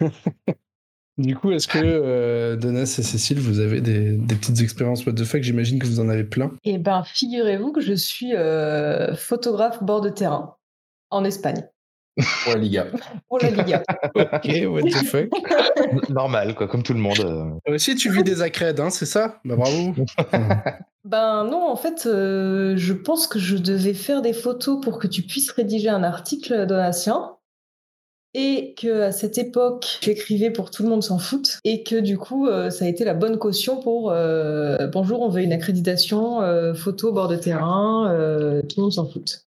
Speaker 5: Du coup, est-ce que euh, Donas et Cécile, vous avez des, des petites expériences what the fuck? J'imagine que vous en avez plein.
Speaker 4: Eh ben, figurez-vous que je suis euh, photographe bord de terrain en Espagne
Speaker 3: Pour la Liga.
Speaker 4: pour la Liga.
Speaker 5: Ok, what the fuck?
Speaker 6: Normal, quoi, comme tout le monde. euh.
Speaker 5: Aussi, tu vis des accrèdes, hein, c'est ça? Bah bravo
Speaker 4: ben non, en fait, euh, je pense que je devais faire des photos pour que tu puisses rédiger un article donatien. Et que à cette époque, j'écrivais pour tout le monde s'en fout. Et que du coup, euh, ça a été la bonne caution pour euh, bonjour, on veut une accréditation euh, photo bord de terrain, euh, tout le monde s'en fout.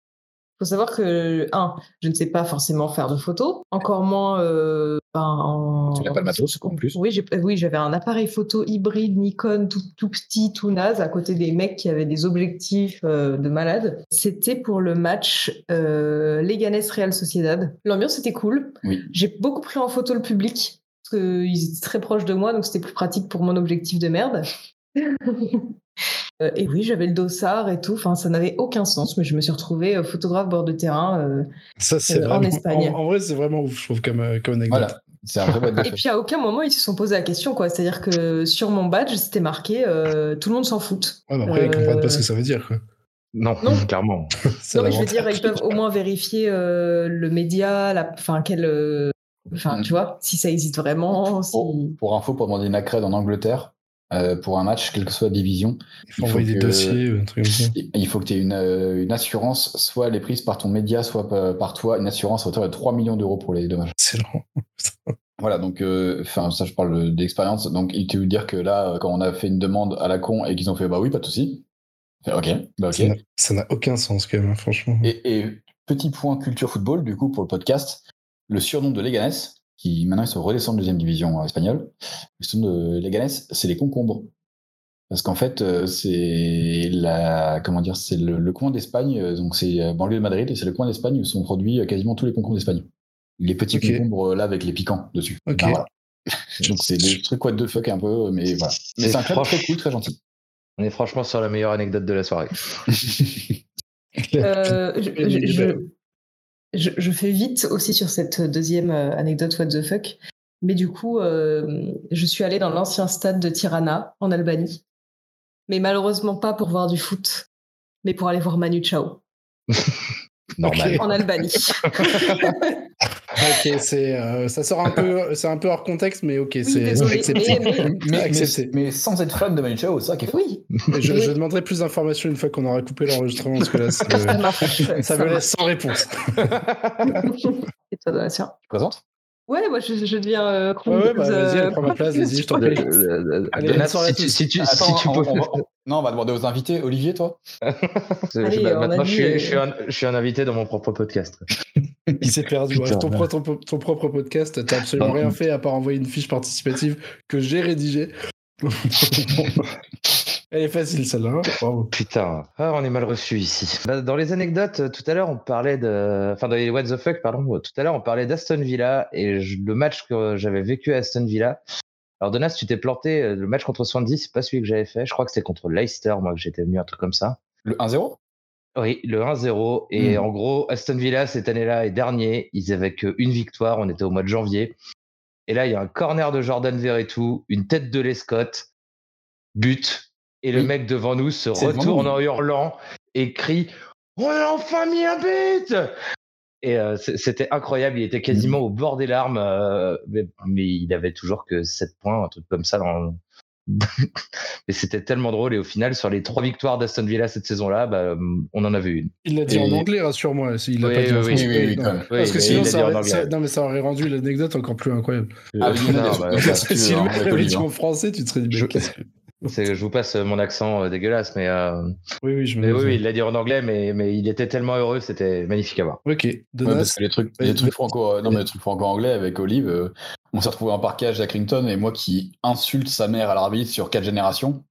Speaker 4: Faut savoir que, un, je ne sais pas forcément faire de photos, encore moins euh, ben, en...
Speaker 3: Tu n'as pas le matos, en plus.
Speaker 4: Oui, j'ai- oui, j'avais un appareil photo hybride Nikon tout, tout petit, tout naze, à côté des mecs qui avaient des objectifs euh, de malade. C'était pour le match euh, Leganés Real Sociedad. L'ambiance était cool.
Speaker 3: Oui.
Speaker 4: J'ai beaucoup pris en photo le public parce qu'ils étaient très proches de moi, donc c'était plus pratique pour mon objectif de merde. Euh, et oui, j'avais le dossard et tout. Enfin, ça n'avait aucun sens, mais je me suis retrouvée euh, photographe bord de terrain. euh,
Speaker 5: Ça,
Speaker 4: en. Espagne.
Speaker 5: En, en vrai, c'est vraiment ouf, je trouve, comme, euh, comme anecdote.
Speaker 3: Voilà. Un vrai
Speaker 4: Et puis à aucun moment ils se sont posé la question, quoi. C'est-à-dire que sur mon badge, c'était marqué euh, tout le monde s'en fout.
Speaker 5: Ouais, mais après, ils comprennent pas ce que ça veut dire. Quoi.
Speaker 6: Non,
Speaker 4: Non.
Speaker 6: clairement.
Speaker 4: Non, mais je veux dire, ils peuvent au moins vérifier euh, le média, la... enfin, quel. Enfin,
Speaker 3: Mm.
Speaker 4: tu vois, si ça hésite vraiment. Si...
Speaker 3: Pour, pour info, pour demander une accrède en Angleterre, euh, pour un match, quelle que soit la division,
Speaker 5: Il faut
Speaker 3: il faut
Speaker 5: envoyer des
Speaker 3: que-
Speaker 5: dossiers, euh, un truc comme ça.
Speaker 3: il faut que tu aies une, euh, une assurance, soit elle est prise par ton média, soit pa- par toi, une assurance à hauteur de 3 millions d'euros pour les dommages.
Speaker 5: Excellent.
Speaker 3: Voilà, donc, euh, enfin, ça, je parle d'expérience. Donc, il te veut dire que là, quand on a fait une demande à la con et qu'ils ont fait, bah oui, pas de souci. Ok, bah ok.
Speaker 5: Ça n'a- aucun sens, quand même, hein, franchement.
Speaker 3: Et, et petit point culture football, du coup, pour le podcast, le surnom de Leganés, qui maintenant ils sont redescendus de deuxième division euh, espagnole, le surnom de Leganés, c'est les concombres. Parce qu'en fait, euh, c'est la, comment dire, c'est le, le coin d'Espagne, euh, donc c'est banlieue de Madrid, et c'est le coin d'Espagne où sont produits quasiment tous les concombres d'Espagne. Les petits concombres là avec les piquants dessus. Ben, voilà. Donc c'est des trucs what the fuck un peu, mais voilà. Mais c'est un club
Speaker 6: franchement-
Speaker 3: très cool, très gentil.
Speaker 6: On est franchement sur la meilleure anecdote de la soirée.
Speaker 4: Euh, je, je- je- je- je fais vite aussi sur cette deuxième euh, anecdote What the fuck. Mais du coup, euh, je suis allée dans l'ancien stade de Tirana, en Albanie. Mais malheureusement pas pour voir du foot, mais pour aller voir Manu Chao,
Speaker 6: Normal.
Speaker 4: en Albanie.
Speaker 5: Ok, c'est euh, ça sort un peu, c'est un peu hors contexte, mais ok, c'est accepté.
Speaker 4: Mais- mais-
Speaker 3: mais, mais,
Speaker 5: Accepté.
Speaker 3: mais sans être fan de Chao, c'est ça qui est fou.
Speaker 4: Oui,
Speaker 5: Je, je demanderai plus d'informations une fois qu'on aura coupé l'enregistrement, parce que là, ça
Speaker 4: ça
Speaker 5: me, laisse sans réponse.
Speaker 4: Et toi, Donatien?
Speaker 3: Tu présentes
Speaker 4: Ouais, moi je, je deviens euh,
Speaker 5: Ouais, ouais, bah, vas-y,
Speaker 4: euh,
Speaker 5: prends ma place, vas-y, je t'en prie.
Speaker 6: Si tu,
Speaker 5: tous.
Speaker 6: si tu, si
Speaker 3: Attends,
Speaker 6: tu
Speaker 3: on-
Speaker 6: peux.
Speaker 3: on va- non, on va demander aux invités. Olivier, toi?
Speaker 6: Je-
Speaker 4: Allez, a
Speaker 6: maintenant, je suis,
Speaker 4: euh,
Speaker 6: je, suis un, je suis un invité dans mon propre podcast.
Speaker 5: Il s'est perdu.
Speaker 6: Putain,
Speaker 5: ton,
Speaker 6: ouais.
Speaker 5: pro- ton, ton propre podcast, t'as absolument rien fait à part envoyer une fiche participative que j'ai rédigée. Elle est facile celle-là. hein. Bravo.
Speaker 6: Putain, ah, on est mal reçu ici. Bah, dans les anecdotes, euh, tout à l'heure, on parlait de. Enfin, dans les What the fuck, pardon, euh, tout à l'heure, on parlait d'Aston Villa et je- le match que j'avais vécu à Aston Villa. Alors, Donas, tu t'es planté. euh, Le match contre Swansea, c'est pas celui que j'avais fait. Je crois que c'était contre Leicester, moi, que j'étais venu, un truc comme ça.
Speaker 3: Le 1-0
Speaker 6: Oui, le 1-0. Et
Speaker 3: Hmm.
Speaker 6: en gros, Aston Villa, cette année-là, est dernier. Ils avaient qu'une victoire. On était au mois de janvier. Et là, il y a un corner de Jordan Verretou, une tête de Lescott, but. Et le
Speaker 3: Oui.
Speaker 6: mec devant nous se retourne en hurlant et crie On a enfin mis un but Et euh, c'était incroyable. Il était quasiment au bord des larmes. euh, mais, mais il avait toujours que 7 points, un truc comme ça. Dans... et c'était tellement drôle. Et au final, sur les trois victoires d'Aston Villa cette saison-là, bah, on en a vu une.
Speaker 5: Il l'a dit
Speaker 3: Et-
Speaker 5: en anglais, rassure-moi. Il l'a
Speaker 6: Oui,
Speaker 5: pas dit en
Speaker 6: oui,
Speaker 5: français.
Speaker 3: oui, oui, oui,
Speaker 5: Non. Parce que
Speaker 6: mais
Speaker 5: sinon, ça
Speaker 6: en
Speaker 5: aurait,
Speaker 6: anglais.
Speaker 5: ça- non, mais ça aurait rendu l'anecdote encore plus incroyable.
Speaker 3: Ah, oui,
Speaker 6: Non,
Speaker 3: non,
Speaker 6: bah,
Speaker 3: bah,
Speaker 5: si le
Speaker 3: hein,
Speaker 5: mec l'avait dit en français, tu te serais dit,
Speaker 6: Je-
Speaker 5: mais qu'est-ce que.
Speaker 6: C'est- je vous passe mon accent euh, dégueulasse, mais, euh,
Speaker 5: Oui, oui, je me
Speaker 6: mais oui, oui, il l'a dit en anglais, mais, mais il était tellement heureux, c'était magnifique à voir.
Speaker 5: Ok,
Speaker 3: Ouais,
Speaker 5: Donas.
Speaker 3: parce que les trucs, les trucs franco, euh, non mais les trucs franco-anglais avec Olive, euh, on s'est retrouvé en parquage à Clinton et moi qui insulte sa mère à l'arbitre sur quatre générations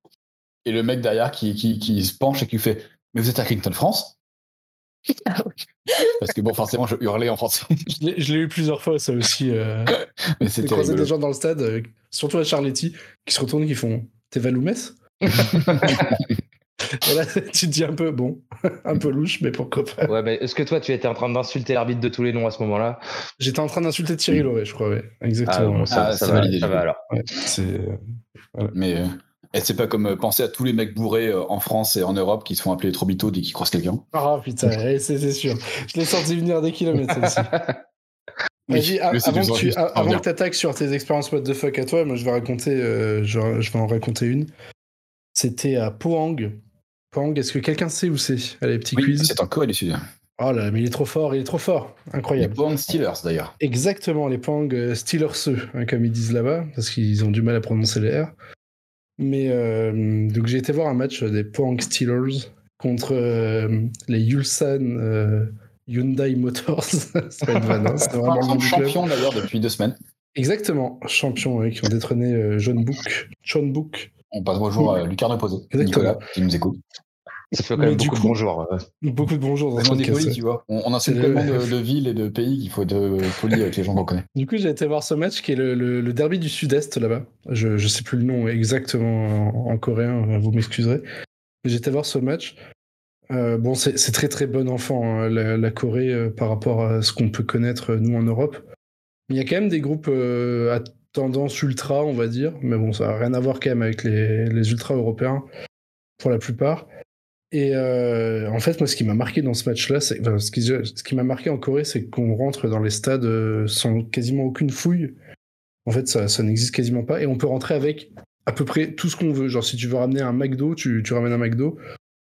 Speaker 3: et le mec derrière qui, qui, qui se penche et qui fait mais vous êtes à Clinton France?
Speaker 4: Ah
Speaker 3: Parce que bon forcément je hurlais en français,
Speaker 5: Je l'ai- eu plusieurs fois, ça aussi. Euh...
Speaker 3: mais
Speaker 5: J'ai
Speaker 3: c'était
Speaker 5: croisé des gens dans le stade, euh, surtout à Charletti, qui se retournent et qui font T'es Valoumès Et là, tu te dis un peu, bon, un peu louche, mais pourquoi pas.
Speaker 6: Ouais, mais est-ce que toi, tu étais en train d'insulter l'arbitre de tous les noms à ce moment-là?
Speaker 5: J'étais en train d'insulter Thierry Loret, je crois, ouais. Exactement.
Speaker 6: bon, ça,
Speaker 3: Ah,
Speaker 6: ça
Speaker 3: c'est
Speaker 6: va,
Speaker 3: validé,
Speaker 6: ça
Speaker 3: du
Speaker 6: va
Speaker 3: coup.
Speaker 6: alors.
Speaker 5: Ouais, c'est.
Speaker 3: Mais euh, c'est pas comme euh, penser à tous les mecs bourrés euh, en France et en Europe qui se font appeler trop bitos dès qu'ils croisent quelqu'un?
Speaker 5: Ah putain, ouais, c'est c'est sûr. Je l'ai senti venir des kilomètres, celle-ci. A- avant que tu avant que t'attaques sur tes expériences what the fuck à toi, moi je vais raconter, euh, je, je vais en raconter une. C'était à Pohang. Pohang, est-ce que quelqu'un sait où c'est? Allez, petit
Speaker 3: Oui,
Speaker 5: quiz.
Speaker 3: c'est en Corée du Sud.
Speaker 5: Oh là, mais il est trop fort, il est trop fort.
Speaker 3: Les
Speaker 5: Incroyable.
Speaker 3: Pohang Steelers d'ailleurs.
Speaker 5: Exactement, les Pohang euh, Steelerseux, hein, comme ils disent là-bas, parce qu'ils ont du mal à prononcer les R. Mais euh, donc j'ai été voir un match des Pohang Steelers contre euh, les Ulsan euh, Hyundai Motors. c'est pas une vanne, hein, c'est vraiment le nom
Speaker 3: champions d'ailleurs depuis deux semaines.
Speaker 5: Exactement, champion, ouais, qui ont détrôné euh, John Book. John Book.
Speaker 3: On passe bonjour à Lucarne opposé,
Speaker 5: Exactement.
Speaker 3: Nicolas, qui nous écoute.
Speaker 6: Ça fait quand même
Speaker 5: du
Speaker 6: beaucoup
Speaker 5: coup-
Speaker 6: de bonjour. euh.
Speaker 5: Beaucoup de bonjours dans ce
Speaker 3: On est
Speaker 5: podcast.
Speaker 3: poli, tu vois. On, on insulte
Speaker 5: le-
Speaker 3: tellement de, de villes et de pays qu'il faut être euh, poli avec les gens qu'on connaît.
Speaker 5: Du coup, j'ai été voir ce match qui est le, le- le derby du Sud-Est là-bas. Je, je sais plus le nom exactement en, en coréen, vous m'excuserez. Été voir ce match. Euh, bon, c'est très très bon enfant, hein, la, Corée, euh, par rapport à ce qu'on peut connaître euh, nous en Europe. Il y a quand même des groupes à tendance ultra, on va dire. Mais bon, ça n'a rien à voir quand même avec les, les ultras européens, pour la plupart. Et en fait, moi, ce qui m'a marqué dans ce match-là, ce qui, ce qui m'a marqué en Corée, c'est qu'on rentre dans les stades sans quasiment aucune fouille. En fait, ça, n'existe quasiment pas, et on peut rentrer avec à peu près tout ce qu'on veut. Genre, si tu veux ramener un McDo, tu ramènes un McDo,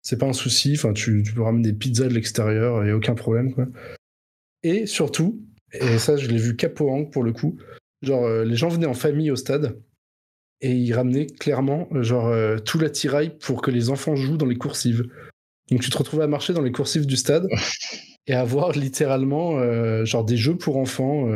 Speaker 5: c'est pas un souci. Enfin, tu, tu peux ramener des pizzas de l'extérieur, il a aucun problème, quoi. Et surtout, et ça, je l'ai vu qu'à Pohang pour le coup. Genre, euh, les gens venaient en famille au stade et ils ramenaient clairement, euh, genre, euh, tout l'attirail pour que les enfants jouent dans les coursives. Donc, tu te retrouvais à marcher dans les coursives du stade et à voir littéralement, euh, genre, des jeux pour enfants.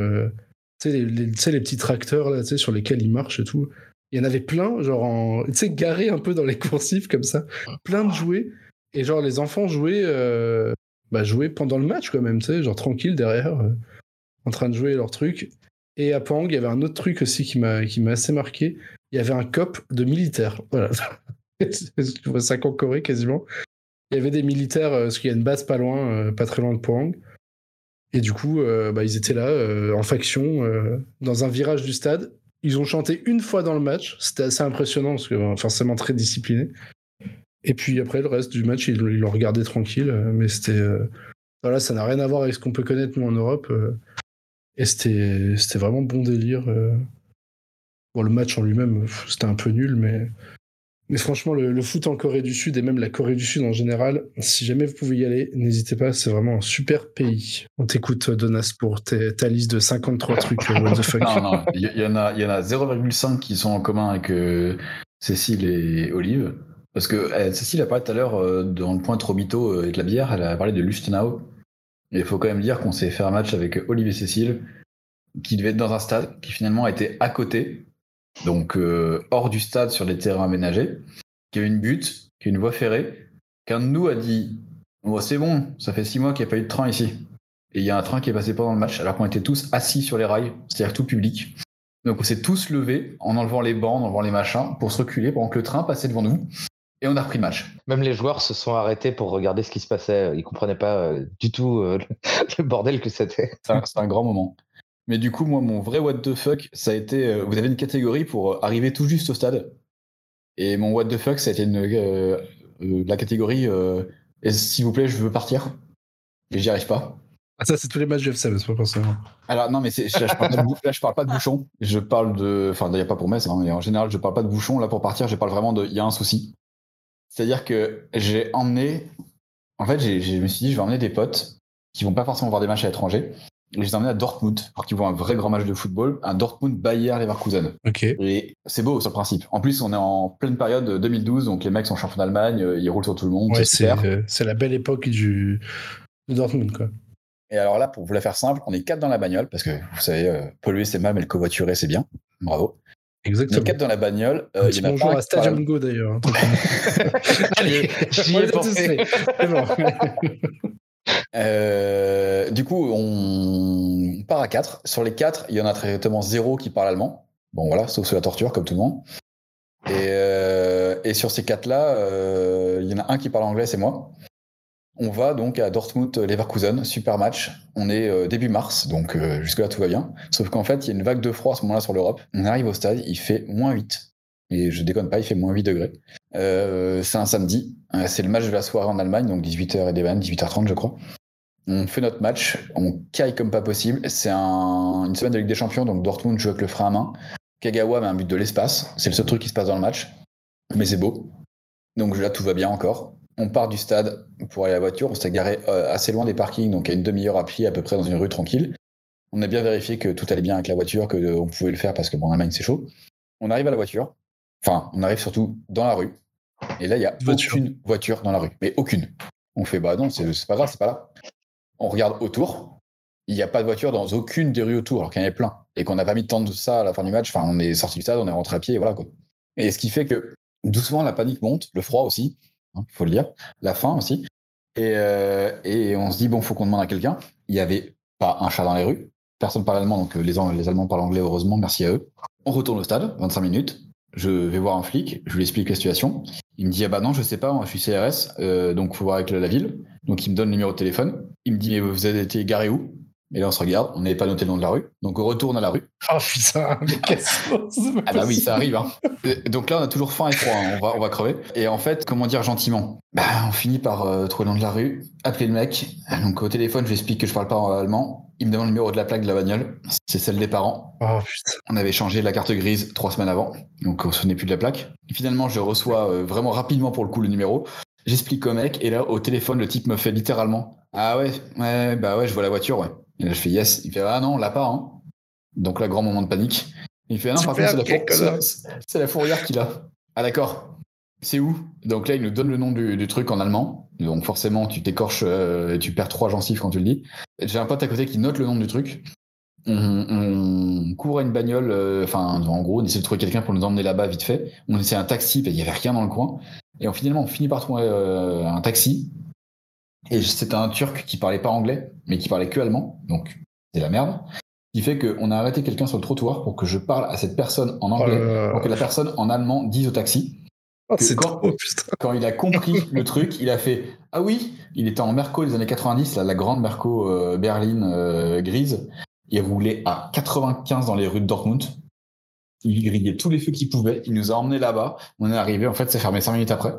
Speaker 5: tu sais, les, petits tracteurs là, sur lesquels ils marchent et tout. Il y en avait plein, genre, en, tu sais, garés un peu dans les coursives comme ça. Plein de jouets. Et genre, les enfants jouaient, euh, bah, jouaient pendant le match quand même, tu sais, genre tranquille derrière, euh, en train de jouer leur truc. Et à Pang, il y avait un autre truc aussi qui m'a assez marqué. Il y avait un cop de militaires. Voilà. tu vois ça qu'en Corée quasiment. Il y avait des militaires, euh, parce qu'il y a une base pas loin, pas très loin de Pohang. Et du coup, bah, ils étaient là, en faction, dans un virage du stade. Ils ont chanté une fois dans le match. C'était assez impressionnant, parce que forcément très discipliné. Et puis après, le reste du match, ils l'ont regardé tranquille. Mais c'était. euh, Voilà, ça n'a rien à voir avec ce qu'on peut connaître, nous, en Europe. euh. Et c'était vraiment bon délire. euh. Bon, le match en lui-même, c'était un peu nul, mais, mais franchement, le, foot en Corée du Sud et même la Corée du Sud en général, si jamais vous pouvez y aller, n'hésitez pas, c'est vraiment un super pays. On t'écoute, Donas, pour ta liste de 53 trucs, euh.
Speaker 3: Non, non, il y, en a, a 0,5 qui sont en commun avec euh, Cécile et Olive. Parce que euh, Cécile a parlé tout à l'heure euh, dans le point Trobito euh, avec la bière, elle a parlé de Lustenau. Il faut quand même dire qu'on s'est fait un match avec Olive et Cécile qui devait être dans un stade qui finalement a été à côté, donc euh, hors du stade sur les terrains aménagés, qui avait une butte, qui a une voie ferrée, qu'un de nous a dit oh, C'est bon, ça fait six mois qu'il n'y a pas eu de train ici. Et il y a un train qui est passé pendant le match, alors qu'on était tous assis sur les rails, c'est-à-dire tout public. Donc on s'est tous levés en enlevant les bancs, en enlevant les machins, pour se reculer pendant que le train passait devant nous. Et on a repris le match.
Speaker 6: Même les joueurs se sont arrêtés pour regarder ce qui se passait. Ils comprenaient pas euh, du tout euh, le, bordel que c'était.
Speaker 3: C'est un, c'est un grand moment. Mais du coup, moi, mon vrai what the fuck, ça a été. euh, vous avez une catégorie pour euh, arriver tout juste au stade. Et mon what the fuck, ça a été une, euh, euh, la catégorie s'il vous plaît, je veux partir? Et j'y arrive pas.
Speaker 5: Ah, ça, c'est tous les matchs du FC, mais c'est pas forcément.
Speaker 3: Alors non, mais là, je parle pas de, là, je parle pas de bouchon. Je parle de, enfin, a pas pour Metz, hein, mais en général, je parle pas de bouchon. Là, pour partir, je parle vraiment de, il y a un souci. C'est-à-dire que j'ai emmené, en fait, je me suis dit, je vais emmener des potes qui vont pas forcément voir des matchs à l'étranger. Je les ai emmenés à Dortmund pour qu'ils voient un vrai grand match de football, un Dortmund Bayer Leverkusen.
Speaker 5: Ok.
Speaker 3: Et c'est beau sur le principe. En plus, on est en pleine période 2012, donc les mecs sont champions d'Allemagne, euh, ils roulent sur tout le monde,
Speaker 5: Ouais,
Speaker 3: c'est
Speaker 5: euh, c'est la belle époque du de Dortmund, quoi.
Speaker 3: Et alors là, pour vous la faire simple, on est quatre dans la bagnole, parce que vous savez, euh, polluer c'est mal, mais le covoiturer c'est bien. Bravo. On est
Speaker 5: Exactement.
Speaker 3: quatre dans la bagnole. euh,
Speaker 5: Un
Speaker 3: il
Speaker 5: petit
Speaker 3: y en a
Speaker 5: bonjour
Speaker 3: pas
Speaker 5: à Stadium Go d'ailleurs. hein,
Speaker 6: Allez, j'y ai pensé.
Speaker 5: fait. C'est bon.
Speaker 3: Euh, du coup, on part à 4. Sur les 4, il y en a très exactement zéro qui parle allemand. Bon, voilà, sauf sous la torture, comme tout le monde. Et, euh, sur ces 4-là, euh, il y en a un qui parle anglais, c'est moi. On va donc à Dortmund-Leverkusen, super match. On est début mars, donc jusque-là tout va bien. Sauf qu'en fait, il y a une vague de froid à ce moment-là sur l'Europe. On arrive au stade, il fait moins 8. Et je déconne pas, il fait moins 8 degrés. Euh, c'est un samedi, Euh, c'est le match de la soirée en Allemagne, donc 18h et des vannes, 18h30 je crois. On fait notre match, on caille comme pas possible. C'est un- une semaine de Ligue des Champions, donc Dortmund joue avec le frein à main. Kagawa met un but de l'espace, c'est le seul truc qui se passe dans le match, mais c'est beau. Donc là tout va bien encore. On part du stade pour aller à la voiture, on s'est garé euh, assez loin des parkings, donc à une demi-heure à pied à peu près dans une rue tranquille. On a bien vérifié que tout allait bien avec la voiture, que euh, on pouvait le faire parce que bon, en Allemagne c'est chaud. On arrive à la voiture, enfin on arrive surtout dans la rue, et là il y a
Speaker 5: Voiture.
Speaker 3: aucune voiture dans la rue, mais aucune. On fait bah non, c'est pas grave, c'est pas là. On regarde autour, il n'y a pas de voiture dans aucune des rues autour, alors qu'il y en avait plein, et qu'on n'a pas mis de temps de ça à la fin du match. Enfin, on est sorti du stade, on est rentré à pied, et voilà quoi. Et ce qui fait que doucement la panique monte, le froid aussi, il faut le dire, la faim aussi. Et, euh, et on se dit, bon, faut qu'on demande à quelqu'un. Il n'y avait pas un chat dans les rues, personne parle allemand, donc euh, les, les Allemands parlent anglais, heureusement, merci à eux. On retourne au stade, 25 minutes. Je vais voir un flic, je lui explique la situation. Il me dit, ah bah non, je sais pas, je suis CRS, euh, donc faut voir avec la ville. Donc il me donne le numéro de téléphone. Il me dit, mais vous avez été garé où? Et là, on se regarde, on n'avait pas noté le nom de la rue. Donc on retourne à la rue.
Speaker 5: Oh putain, mais qu'est-ce que
Speaker 3: Ah bah oui, ça arrive. Hein. Et Donc là, on a toujours faim et froid, hein. on, va, on va crever. Et en fait, comment dire gentiment? Bah, On finit par euh, trouver le nom de la rue, appeler le mec. Donc au téléphone, je lui explique que je parle pas en allemand. Il me demande le numéro de la plaque de la bagnole. C'est celle des parents.
Speaker 5: Oh putain.
Speaker 3: On avait changé la carte grise trois semaines avant, donc on se souvenait plus de la plaque. Et finalement, je reçois euh, vraiment rapidement pour le coup le numéro. J'explique au mec, et là, au téléphone, le type me fait littéralement Ah ouais, ouais, bah ouais, je vois la voiture, ouais. Et là, je fais Yes. Il fait Ah non, on l'a pas, hein. Donc là, grand moment de panique. Il fait Ah non, par contre, c'est la, four- fourrière qu'il a. Ah d'accord. C'est où? Donc là, il nous donne le nom du, du truc en allemand. Donc forcément, tu t'écorches euh, et tu perds trois gencives quand tu le dis. J'ai un pote à côté qui note le nom du truc. On, on court à une bagnole, euh, enfin en gros, on essaie de trouver quelqu'un pour nous emmener là-bas vite fait. On essaie un taxi, qu'il n'y avait rien dans le coin. Et on, finalement, on finit par trouver euh, un taxi. Et c'était un turc qui parlait pas anglais, mais qui parlait que allemand. Donc c'est la merde. Qui fait qu'on a arrêté quelqu'un sur le trottoir pour que je parle à cette personne en
Speaker 5: Oh
Speaker 3: anglais, pour que la personne en allemand dise au taxi.
Speaker 5: Oh,
Speaker 3: que quand-
Speaker 5: trop.
Speaker 3: Quand il a compris le truc, il a fait Ah oui, il était en Merco des années 90, là, la grande Merco euh, Berlin euh, grise. Il roulait à 95 dans les rues de Dortmund. Il grillait tous les feux qu'il pouvait. Il nous a emmenés là-bas. On est arrivé, en fait, c'est fermé 5 minutes après.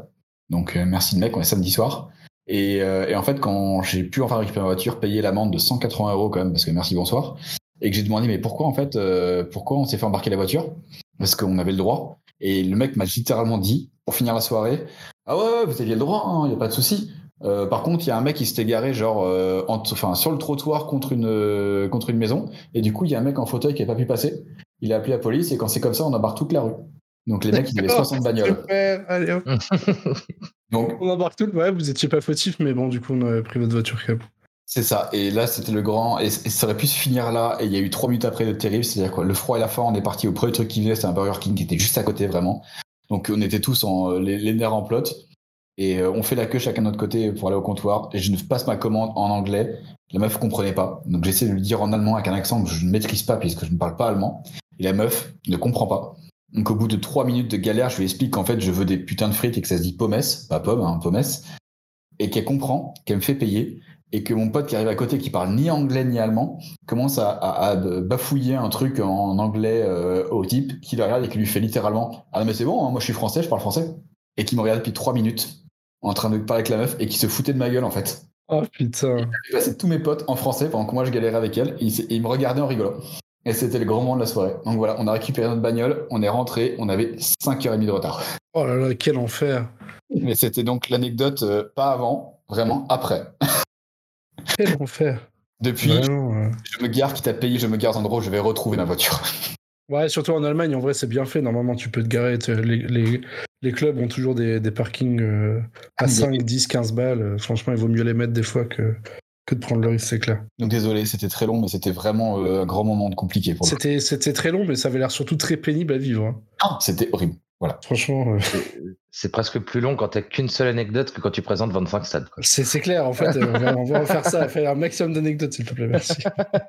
Speaker 3: Donc euh, merci le mec, on est samedi soir. Et, euh, et en fait, quand j'ai pu enfin récupérer ma voiture, payer l'amende de 180 euros quand même, parce que merci, bonsoir. et que j'ai demandé mais pourquoi en fait, euh, pourquoi on s'est fait embarquer la voiture? Parce qu'on avait le droit. Et le mec m'a littéralement dit, pour finir la soirée, ah ouais, vous aviez le droit, il n'y a pas de souci. Euh, par contre, il y a un mec qui s'était garé genre euh, en- enfin, sur le trottoir contre une, contre une maison. Et du coup, il y a un mec en fauteuil qui n'a pas pu passer. Il a appelé la police et quand c'est comme ça, on embarque toute la rue. Donc les mecs, ils avaient 60 bagnoles.
Speaker 5: Super, allez hop.
Speaker 3: Donc
Speaker 5: On embarque tout. Ouais, vous étiez pas fautif, mais bon, du coup, on a pris votre voiture quand même.
Speaker 3: c'est ça. Et là, c'était le grand. Et, et ça aurait pu se finir là. Et il y a eu trois minutes après de terrible. C'est-à-dire quoi Le froid et la faim, on est parti au premier truc qui venait. C'était un Burger King qui était juste à côté, vraiment. Donc on était tous en, euh, les, les nerfs en plot. Et euh, on fait la queue chacun de notre côté pour aller au comptoir. Et je ne passe ma commande en anglais. La meuf comprenait pas. Donc j'essaie de lui dire en allemand avec un accent que je ne maîtrise pas puisque je ne parle pas allemand. Et la meuf ne comprend pas. Donc au bout de trois minutes de galère, je lui explique qu'en fait je veux des putains de frites et que ça se dit pommes, pas pomme, hein, pommes. Et qu'elle comprend, qu'elle me fait payer. Et que mon pote qui arrive à côté, qui parle ni anglais ni allemand, commence à, à- à bafouiller un truc en anglais euh, au type, qui le regarde et qui lui fait littéralement Ah non, mais c'est bon, hein, moi je suis français, je parle français. Et qui me regarde depuis trois minutes en train de parler avec la meuf et qui se foutait de ma gueule en fait.
Speaker 5: Oh putain.
Speaker 3: J'ai passé tous mes potes en français pendant que moi je galérais avec elle et il, s'est- et il me regardait en rigolant. Et c'était le grand moment de la soirée. Donc voilà, on a récupéré notre bagnole, on est rentré, on avait 5h30 de retard.
Speaker 5: Oh là là, quel enfer.
Speaker 3: Mais c'était donc l'anecdote euh, pas avant, vraiment après.
Speaker 5: Quel enfer.
Speaker 3: Depuis, je me gare, quitte à payer, je me gare dans endroit où je vais retrouver ma voiture.
Speaker 5: Ouais, surtout en Allemagne, en vrai, c'est bien fait. Normalement, tu peux te garer. Les, les, les clubs ont toujours des, des parkings euh, à
Speaker 3: Ah,
Speaker 5: 5, 10, 15 balles. Euh, Franchement, il vaut mieux les mettre des fois que, que de prendre le risque, c'est clair.
Speaker 3: Donc désolé, c'était très long, mais c'était vraiment euh, un grand moment de compliqué pour moi.
Speaker 5: C'était c'était très long, mais ça avait l'air surtout très pénible à vivre. hein.
Speaker 3: Ah, C'était horrible. Voilà.
Speaker 5: Franchement, euh,
Speaker 6: C'est presque plus long quand t'as qu'une seule anecdote que quand tu présentes 25 stades. quoi.
Speaker 5: c'est c'est clair. En fait, euh, on va, on va faire ça, faire un maximum d'anecdotes, s'il te plaît. Merci.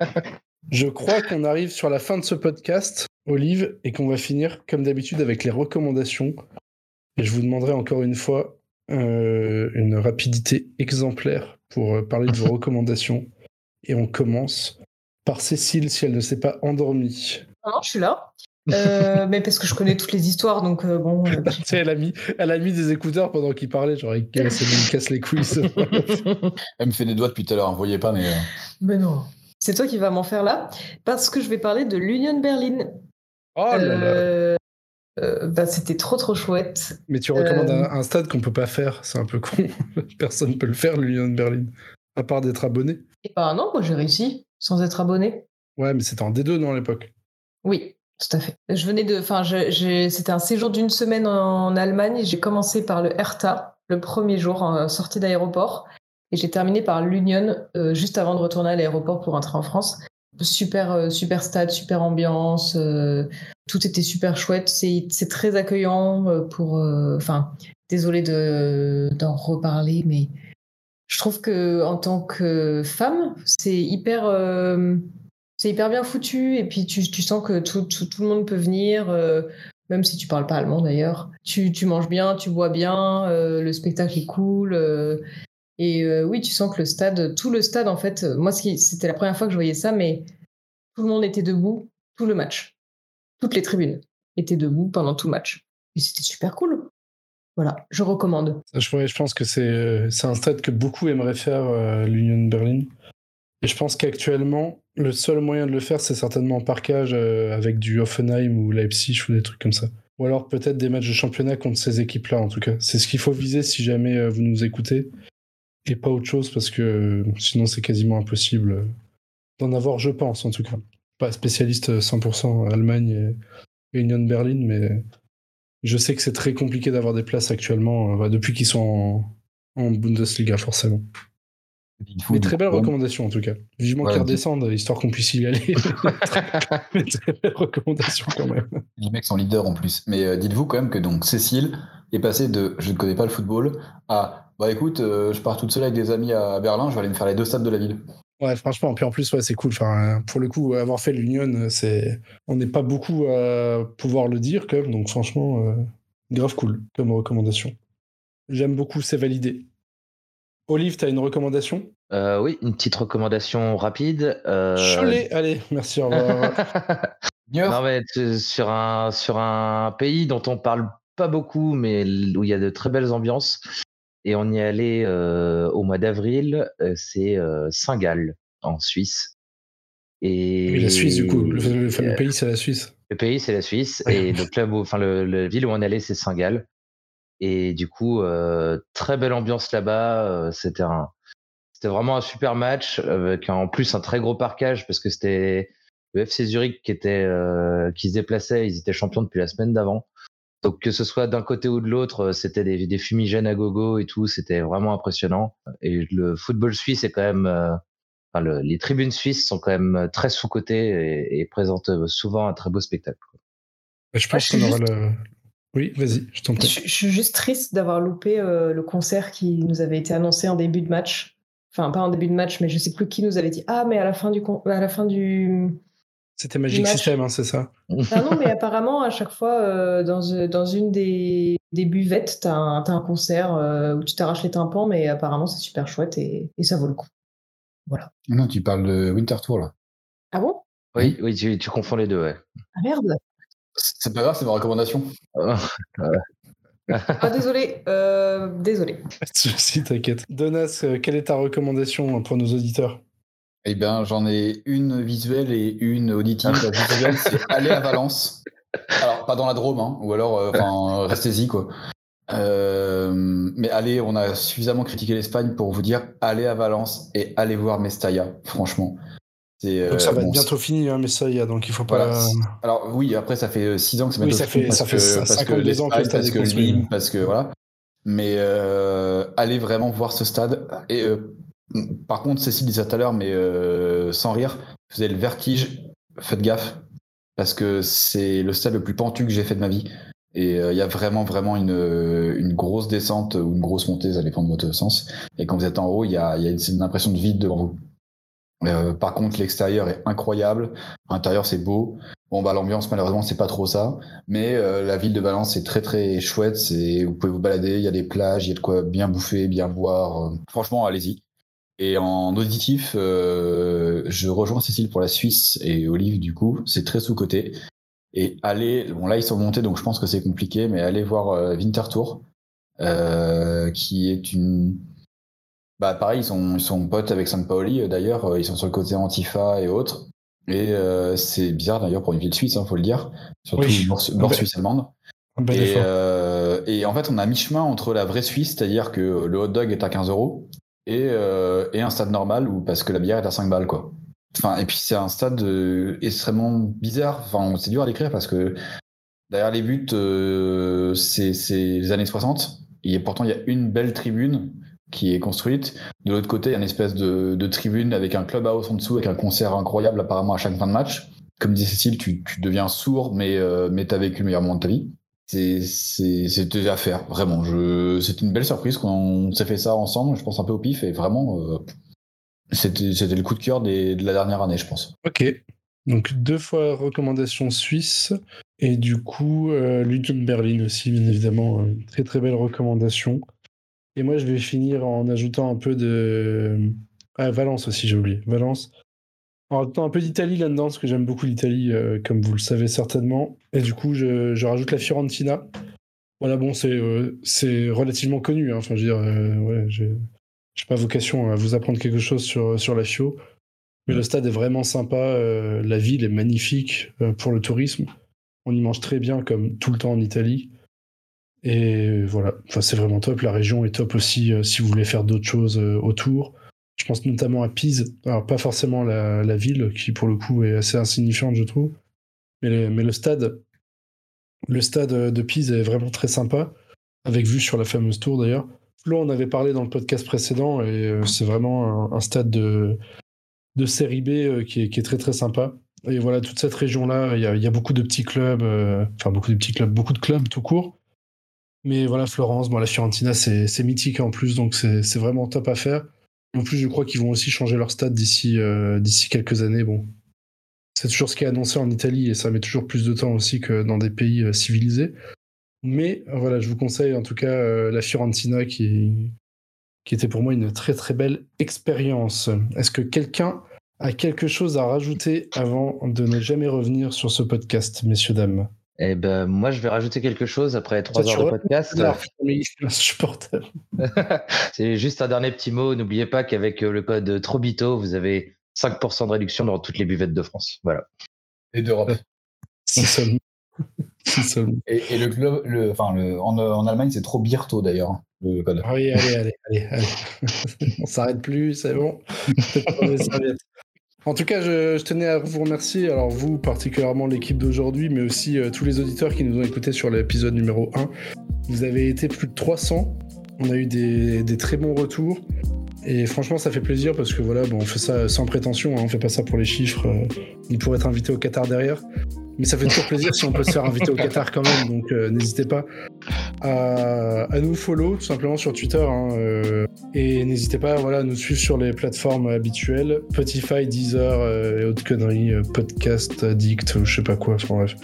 Speaker 5: Je crois qu'on arrive sur la fin de ce podcast, Olive, et qu'on va finir, comme d'habitude, avec les recommandations. Et je vous demanderai encore une fois euh, une rapidité exemplaire pour euh, parler de vos recommandations. Et on commence par Cécile, si elle ne s'est pas endormie.
Speaker 4: Non, non, je suis là. Euh, mais parce que je connais toutes les histoires, donc euh, bon. euh,
Speaker 5: elle, a mis, elle a mis des écouteurs pendant qu'il parlait, genre casse, il casse les couilles.
Speaker 3: Elle me fait des doigts depuis tout à l'heure, vous voyez pas, mais. euh,
Speaker 4: Mais non. C'est toi qui vas m'en faire là, parce que je vais parler de l'Union Berlin.
Speaker 5: Oh là là
Speaker 4: Euh, bah, c'était trop trop chouette.
Speaker 5: Mais tu recommandes
Speaker 4: Euh.
Speaker 5: un, un stade qu'on peut pas faire, c'est un peu con. Personne peut le faire, l'Union de Berlin. À part d'être abonné.
Speaker 4: Et bah non, moi j'ai réussi sans être abonné.
Speaker 5: Ouais, mais c'était en D2, non, à l'époque?
Speaker 4: Oui, tout à fait. Je venais de, enfin, c'était un séjour d'une semaine en Allemagne. J'ai commencé par le Hertha le premier jour en sortie d'aéroport et j'ai terminé par l'Union euh, juste avant de retourner à l'aéroport pour rentrer en France. Super, euh, super stade, super ambiance, euh, tout était super chouette. C'est très accueillant euh, pour, enfin, de d'en reparler, mais je trouve que en tant que femme, c'est hyper. c'est hyper bien foutu et puis tu, tu sens que tout, tout, tout le monde peut venir, même si tu parles pas allemand d'ailleurs. Tu, tu manges bien, tu bois bien, le spectacle est cool. Et euh, oui, tu sens que le stade, tout le stade en fait, moi c'était la première fois que je voyais ça, mais tout le monde était debout tout le match. Toutes les tribunes étaient debout pendant tout le match. Et c'était super cool. Voilà, je recommande.
Speaker 5: je, pense que c'est euh, c'est un stade que beaucoup aimeraient faire, euh, l'Union de Berlin. Et je pense qu'actuellement, le seul moyen de le faire, c'est certainement en parkage euh, avec du Offenheim ou Leipzig ou des trucs comme ça. Ou alors peut-être des matchs de championnat contre ces équipes-là, en tout cas. C'est ce qu'il faut viser si jamais vous nous écoutez. Et pas autre chose, parce que sinon c'est quasiment impossible d'en avoir, je pense, en tout cas. Pas spécialiste euh, 100% Allemagne et, Union Berlin, mais je sais que c'est très compliqué d'avoir des places actuellement, euh, bah, depuis qu'ils sont en, en Bundesliga, forcément. Mais très belle recommandation en tout cas. Vivement
Speaker 3: Ouais,
Speaker 5: qu'ils redescendent, histoire qu'on puisse y aller. Mais très belle recommandation quand même.
Speaker 3: Les mecs sont leaders en plus. Mais euh, dites-vous quand même que donc Cécile est passée de je ne connais pas le football à bah écoute, euh, je pars toute seule avec des amis à Berlin, je vais aller me faire les deux stades de la ville.
Speaker 5: Ouais, franchement, puis en plus, ouais, c'est cool. Enfin, pour le coup, avoir fait l'Union, c'est, on n'est pas beaucoup à pouvoir le dire quand même. Donc franchement, euh, grave cool comme recommandation. J'aime beaucoup, c'est validé. Olive, t'as une recommandation?
Speaker 6: Euh, oui, une petite recommandation rapide. euh,
Speaker 5: Cholet, allez, merci, au revoir.
Speaker 3: Niort,
Speaker 6: non, mais tu- sur un, sur un pays dont on parle pas beaucoup, mais où il y a de très belles ambiances. Et on y est allé euh, au mois d'avril, euh, c'est euh, Saint-Gall, en Suisse. Et,
Speaker 5: la Suisse, du coup. Le, pays, c'est la Suisse.
Speaker 6: Le pays, c'est la Suisse.
Speaker 5: Ouais.
Speaker 6: Et le club, où- enfin, le, la ville où on allait, c'est Saint-Gall. Et du coup, euh, très belle ambiance là-bas. euh, C'était un, c'était vraiment un super match avec en plus un très gros parquage parce que c'était le FC Zurich qui était, euh, qui se déplaçait. Ils étaient champions depuis la semaine d'avant. Donc que ce soit d'un côté ou de l'autre, euh, c'était des, des fumigènes à gogo et tout. C'était vraiment impressionnant. Et le football suisse est quand même, euh, enfin, le- les tribunes suisses sont quand même très sous-cotées et, et présentent souvent un très beau spectacle.
Speaker 5: Je pense qu'on aura
Speaker 4: juste-
Speaker 5: le. Oui, vas-y, je t'en prie.
Speaker 4: je suis juste triste d'avoir loupé euh, le concert qui nous avait été annoncé en début de match. Enfin, pas en début de match, mais je sais plus qui nous avait dit Ah, mais à la fin du. À la fin du...
Speaker 5: C'était Magic. System, hein, c'est ça
Speaker 4: Ah non, mais apparemment, à chaque fois, euh, dans, dans une des, des buvettes, t'as un, t'as un concert euh, où tu t'arraches les tympans, mais apparemment, c'est super chouette et, et ça vaut le coup.
Speaker 3: Non, tu parles de Winter Tour, là.
Speaker 4: Ah bon?
Speaker 6: Oui, oui, tu, tu confonds les deux, ouais.
Speaker 4: Ah merde
Speaker 3: C'est pas grave, c'est ma recommandation.
Speaker 4: Ah désolé, euh, désolé.
Speaker 5: Si, t'inquiète. Donas, euh, quelle est ta recommandation pour nos auditeurs?
Speaker 3: Eh bien, j'en ai une visuelle et une auditive. La visuelle, c'est aller à Valence. Alors, pas dans la Drôme, hein, ou alors, euh, enfin, restez-y, quoi. Euh, mais allez, on a suffisamment critiqué l'Espagne pour vous dire allez à Valence et allez voir Mestalla, franchement. C'est,
Speaker 5: Donc ça
Speaker 3: euh,
Speaker 5: va
Speaker 3: bon,
Speaker 5: être bientôt fini, hein, mais ça y a, donc il faut pas.
Speaker 3: Voilà. Alors oui, après ça fait 6 ans que c'est
Speaker 5: Oui,
Speaker 3: bientôt
Speaker 5: ça
Speaker 3: fini
Speaker 5: fait- ça fait cin-
Speaker 3: parce que
Speaker 5: 52 ans que le stade
Speaker 3: parce
Speaker 5: est
Speaker 3: que parce que voilà. Mais euh, allez vraiment voir ce stade. Et euh, par contre, Cécile disait tout à l'heure, mais euh, sans rire, vous avez le vertige. Faites gaffe parce que c'est le stade le plus pentu que j'ai fait de ma vie. Et euh, il y a vraiment vraiment une, une grosse descente ou une grosse montée, ça dépend de votre sens. Et quand vous êtes en haut, il y a, il y a une, c'est une impression de vide devant vous. Euh, par contre, l'extérieur est incroyable. L'intérieur, c'est beau. Bon, bah, l'ambiance, malheureusement, c'est pas trop ça. Mais euh, la ville de Valence, c'est très, très chouette. C'est, vous pouvez vous balader. Il y a des plages, il y a de quoi bien bouffer, bien boire. Euh, Franchement, allez-y. Et en auditif, je rejoins Cécile pour la Suisse et Olive, du coup. C'est très sous-côté. Et allez, bon, là, ils sont montés, donc je pense que c'est compliqué, mais allez voir Winter Tour, euh, qui est une, bah pareil, ils sont, ils sont potes avec Saint-Pauli, euh, d'ailleurs, euh, ils sont sur le côté Antifa et autres. Et euh, c'est bizarre d'ailleurs pour une ville suisse, hein, faut le dire, surtout
Speaker 5: Oui.
Speaker 3: nord, suisse allemande. Et, euh, et en fait, on a mi-chemin entre la vraie Suisse, c'est-à-dire que le hot dog est à 15 euros, et, euh, et un stade normal où parce que la bière est à 5 balles, quoi. Enfin, et puis c'est un stade extrêmement bizarre. Enfin, c'est dur à décrire parce que derrière les buts, c'est c'est les années 60. Et pourtant, il y a une belle tribune qui est construite. De l'autre côté, il y a une espèce de, tribune avec un clubhouse en dessous, avec un concert incroyable apparemment à chaque fin de match. Comme dit Cécile, tu, tu deviens sourd, mais, euh, mais t'as vécu le meilleur moment de ta vie. C'était à faire, vraiment. C'est une belle surprise qu'on s'est fait ça ensemble, je pense un peu au pif, et vraiment, euh, c'était c'était le coup de cœur de la dernière année, je pense.
Speaker 5: Ok. Donc deux fois recommandation suisse. Et du coup, euh, Berlin aussi, bien évidemment. euh, très très belle recommandation. Et moi, je vais finir en ajoutant un peu de. Ah, Valence aussi, j'ai oublié. Valence. En rajoutant un peu d'Italie là-dedans, parce que j'aime beaucoup l'Italie, euh, comme vous le savez certainement. Et du coup, je, je rajoute la Fiorentina. Voilà, bon, c'est euh, relativement connu. hein. Enfin, je veux dire, euh, pas vocation à vous apprendre quelque chose sur, sur la Fio. Mais le stade est vraiment sympa. la ville est magnifique pour le tourisme. On y mange très bien, comme tout le temps en Italie. Et voilà, enfin, c'est vraiment top. La région est top aussi euh, si vous voulez faire d'autres choses euh, autour. Je pense notamment à Pise. Alors, pas forcément la, ville, qui pour le coup est assez insignifiante, je trouve. Mais le, mais le stade, le stade de Pise est vraiment très sympa, avec vue sur la fameuse tour d'ailleurs. Flo en avait parlé dans le podcast précédent, et euh, c'est vraiment un, stade de, de série B euh, qui, est, très très sympa. Et voilà, toute cette région-là, il y a, beaucoup de petits clubs, euh, enfin beaucoup de petits clubs, beaucoup de clubs tout court. Mais voilà, Florence, bon, la Fiorentina, c'est mythique en plus, donc c'est vraiment top à faire. En plus, je crois qu'ils vont aussi changer leur stade d'ici euh, d'ici quelques années. Bon, c'est toujours ce qui est annoncé en Italie et ça met toujours plus de temps aussi que dans des pays euh, civilisés. Mais voilà, je vous conseille en tout cas euh, la Fiorentina qui, qui était pour moi une très très belle expérience. Est-ce que quelqu'un a quelque chose à rajouter avant de ne jamais revenir sur ce podcast, messieurs, dames?
Speaker 6: Eh ben, moi, je vais rajouter quelque chose après trois heures de podcast.
Speaker 5: C'est
Speaker 6: juste un dernier petit mot. N'oubliez pas qu'avec euh, le code Trobito, vous avez 5% de réduction dans toutes les buvettes de France. Voilà.
Speaker 3: Et d'Europe.
Speaker 5: Si seulement.
Speaker 3: Et, et le club, le, enfin, le, en, en Allemagne, c'est trop Birto d'ailleurs, le code.
Speaker 5: Ah Oui, allez, allez, allez, allez. On s'arrête plus, c'est bon. En tout cas, je, tenais à vous remercier, alors vous particulièrement l'équipe d'aujourd'hui, mais aussi euh, tous les auditeurs qui nous ont écoutés sur l'épisode numéro 1. Vous avez été plus de 300. On a eu des, très bons retours. Et franchement, ça fait plaisir parce que voilà, on fait ça sans prétention, hein, on fait pas ça pour les chiffres, euh, ni pour être invité au Qatar derrière. Mais ça fait toujours plaisir si on peut se faire inviter au Qatar quand même, donc euh, n'hésitez pas à, nous follow tout simplement sur Twitter. hein, euh, et n'hésitez pas voilà, à nous suivre sur les plateformes habituelles Spotify, Deezer euh, et autres conneries, Podcast Addict, ou je sais pas quoi, enfin bref.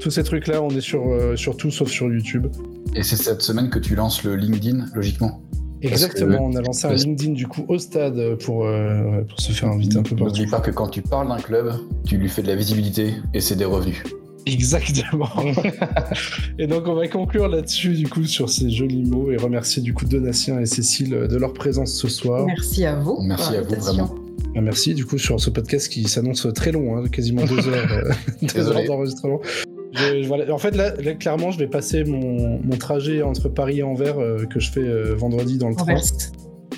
Speaker 5: Tous ces trucs-là, on est sur tout sauf sur YouTube.
Speaker 3: Et c'est cette semaine que tu lances le LinkedIn, logiquement?
Speaker 5: Exactement, on a lancé un LinkedIn du coup au stade pour, euh, pour se faire inviter un peu partout.
Speaker 3: N'oublie pas que quand tu parles d'un club, tu lui fais de la visibilité et c'est des revenus.
Speaker 5: Exactement. et donc on va conclure là-dessus du coup sur ces jolis mots et remercier du coup Donatien et Cécile de leur présence ce soir.
Speaker 4: Merci à vous.
Speaker 3: Merci à vous, vraiment.
Speaker 5: Ah, Merci du coup sur ce podcast qui s'annonce très long, hein, quasiment deux heures, euh, deux heures d'enregistrement. Je- je- voilà. En fait là, là, clairement je vais passer mon, mon trajet entre Paris et Anvers euh, que je fais euh, vendredi dans le train.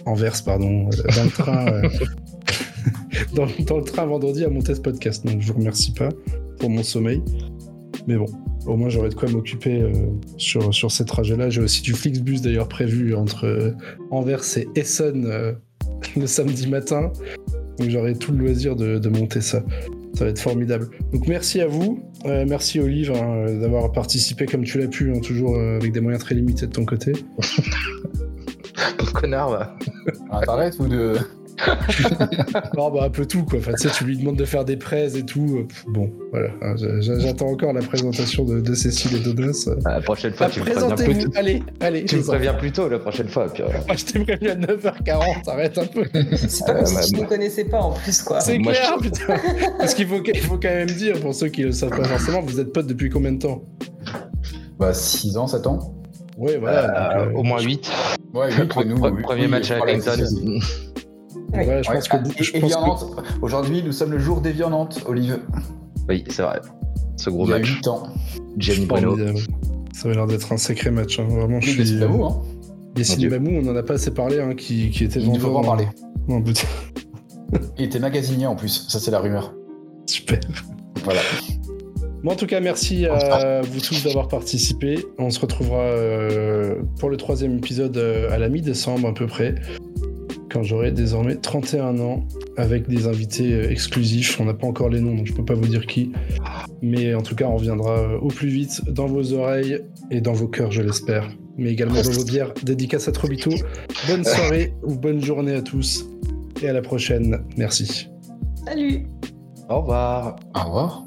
Speaker 4: Anvers.
Speaker 5: Pardon, euh, dans le train. dans, dans le train vendredi à monter ce podcast. Donc je vous remercie pas pour mon sommeil. Mais bon, au moins j'aurai de quoi m'occuper sur, sur ces trajets-là. J'ai aussi du Flixbus d'ailleurs prévu entre Anvers et Essen le samedi matin. Donc j'aurai tout le loisir de, de monter ça. Ça va être formidable. Donc merci à vous. Euh, merci Olive hein, euh, d'avoir participé comme tu l'as pu, hein, toujours euh, avec des moyens très limités de ton côté.
Speaker 6: Pauvre connard, va.
Speaker 3: Internet ou de.
Speaker 5: Non, bah un peu tout quoi. Enfin, tu sais, tu lui demandes de faire des prêts et tout. euh, Bon, voilà. Hein, j'a- j'a- J'attends encore la présentation de, de Cécile et.
Speaker 6: Ah, La prochaine fois,
Speaker 5: Ah,
Speaker 6: tu me préviens plus tôt.
Speaker 5: Allez, allez.
Speaker 6: Tu me préviens plus tôt la prochaine fois. Puis, euh.
Speaker 5: Moi, je t'ai prévenu à 9h40. Arrête un peu.
Speaker 4: C'est pas
Speaker 6: Euh,
Speaker 4: comme si je
Speaker 6: bah.
Speaker 4: ne connaissais pas en plus, quoi.
Speaker 5: C'est clair, putain. Parce qu'il faut, il faut quand même dire, pour ceux qui ne le savent pas forcément, vous êtes potes depuis combien de temps?
Speaker 3: Bah, 6 ans, 7 ans
Speaker 5: Ouais, voilà.
Speaker 6: euh,
Speaker 5: donc, euh,
Speaker 6: au moins 8.
Speaker 3: Ouais, huit, mais nous. oui,
Speaker 6: Premier
Speaker 3: oui,
Speaker 6: match à Clinton.
Speaker 5: Je
Speaker 3: Ouais,
Speaker 5: pense que.
Speaker 3: ah,
Speaker 5: je pense que-
Speaker 3: Violente. Aujourd'hui, nous sommes le jour des viandantes, Olive.
Speaker 6: Oui, c'est vrai. Ce gros
Speaker 3: Il y a
Speaker 6: match.
Speaker 3: 8 ans.
Speaker 6: Gianni Bruno.
Speaker 5: Ça avait l'air d'être un sacré match. hein. Vraiment, je suis.
Speaker 3: vous, hein.
Speaker 5: Yassine. Bamou, on en a pas assez parlé, hein, qui, qui était
Speaker 3: Il ne faut pas en parler.
Speaker 5: hein. Non, putain,
Speaker 3: Il était magasinier en plus, ça c'est la rumeur.
Speaker 5: super.
Speaker 3: Voilà.
Speaker 5: Bon, en tout cas, merci à vous tous d'avoir participé. On se retrouvera euh, pour le troisième épisode euh, à la mi-décembre à peu près, quand j'aurai désormais 31 ans, avec des invités euh, exclusifs. On n'a pas encore les noms, donc je peux pas vous dire qui. Mais en tout cas, on reviendra euh, au plus vite dans vos oreilles et dans vos cœurs, je l'espère. Mais également dans vos bières. Dédicace à Trobito. Bonne soirée ou bonne journée à tous. Et à la prochaine. Merci.
Speaker 4: Salut
Speaker 6: Au revoir.
Speaker 3: Au revoir.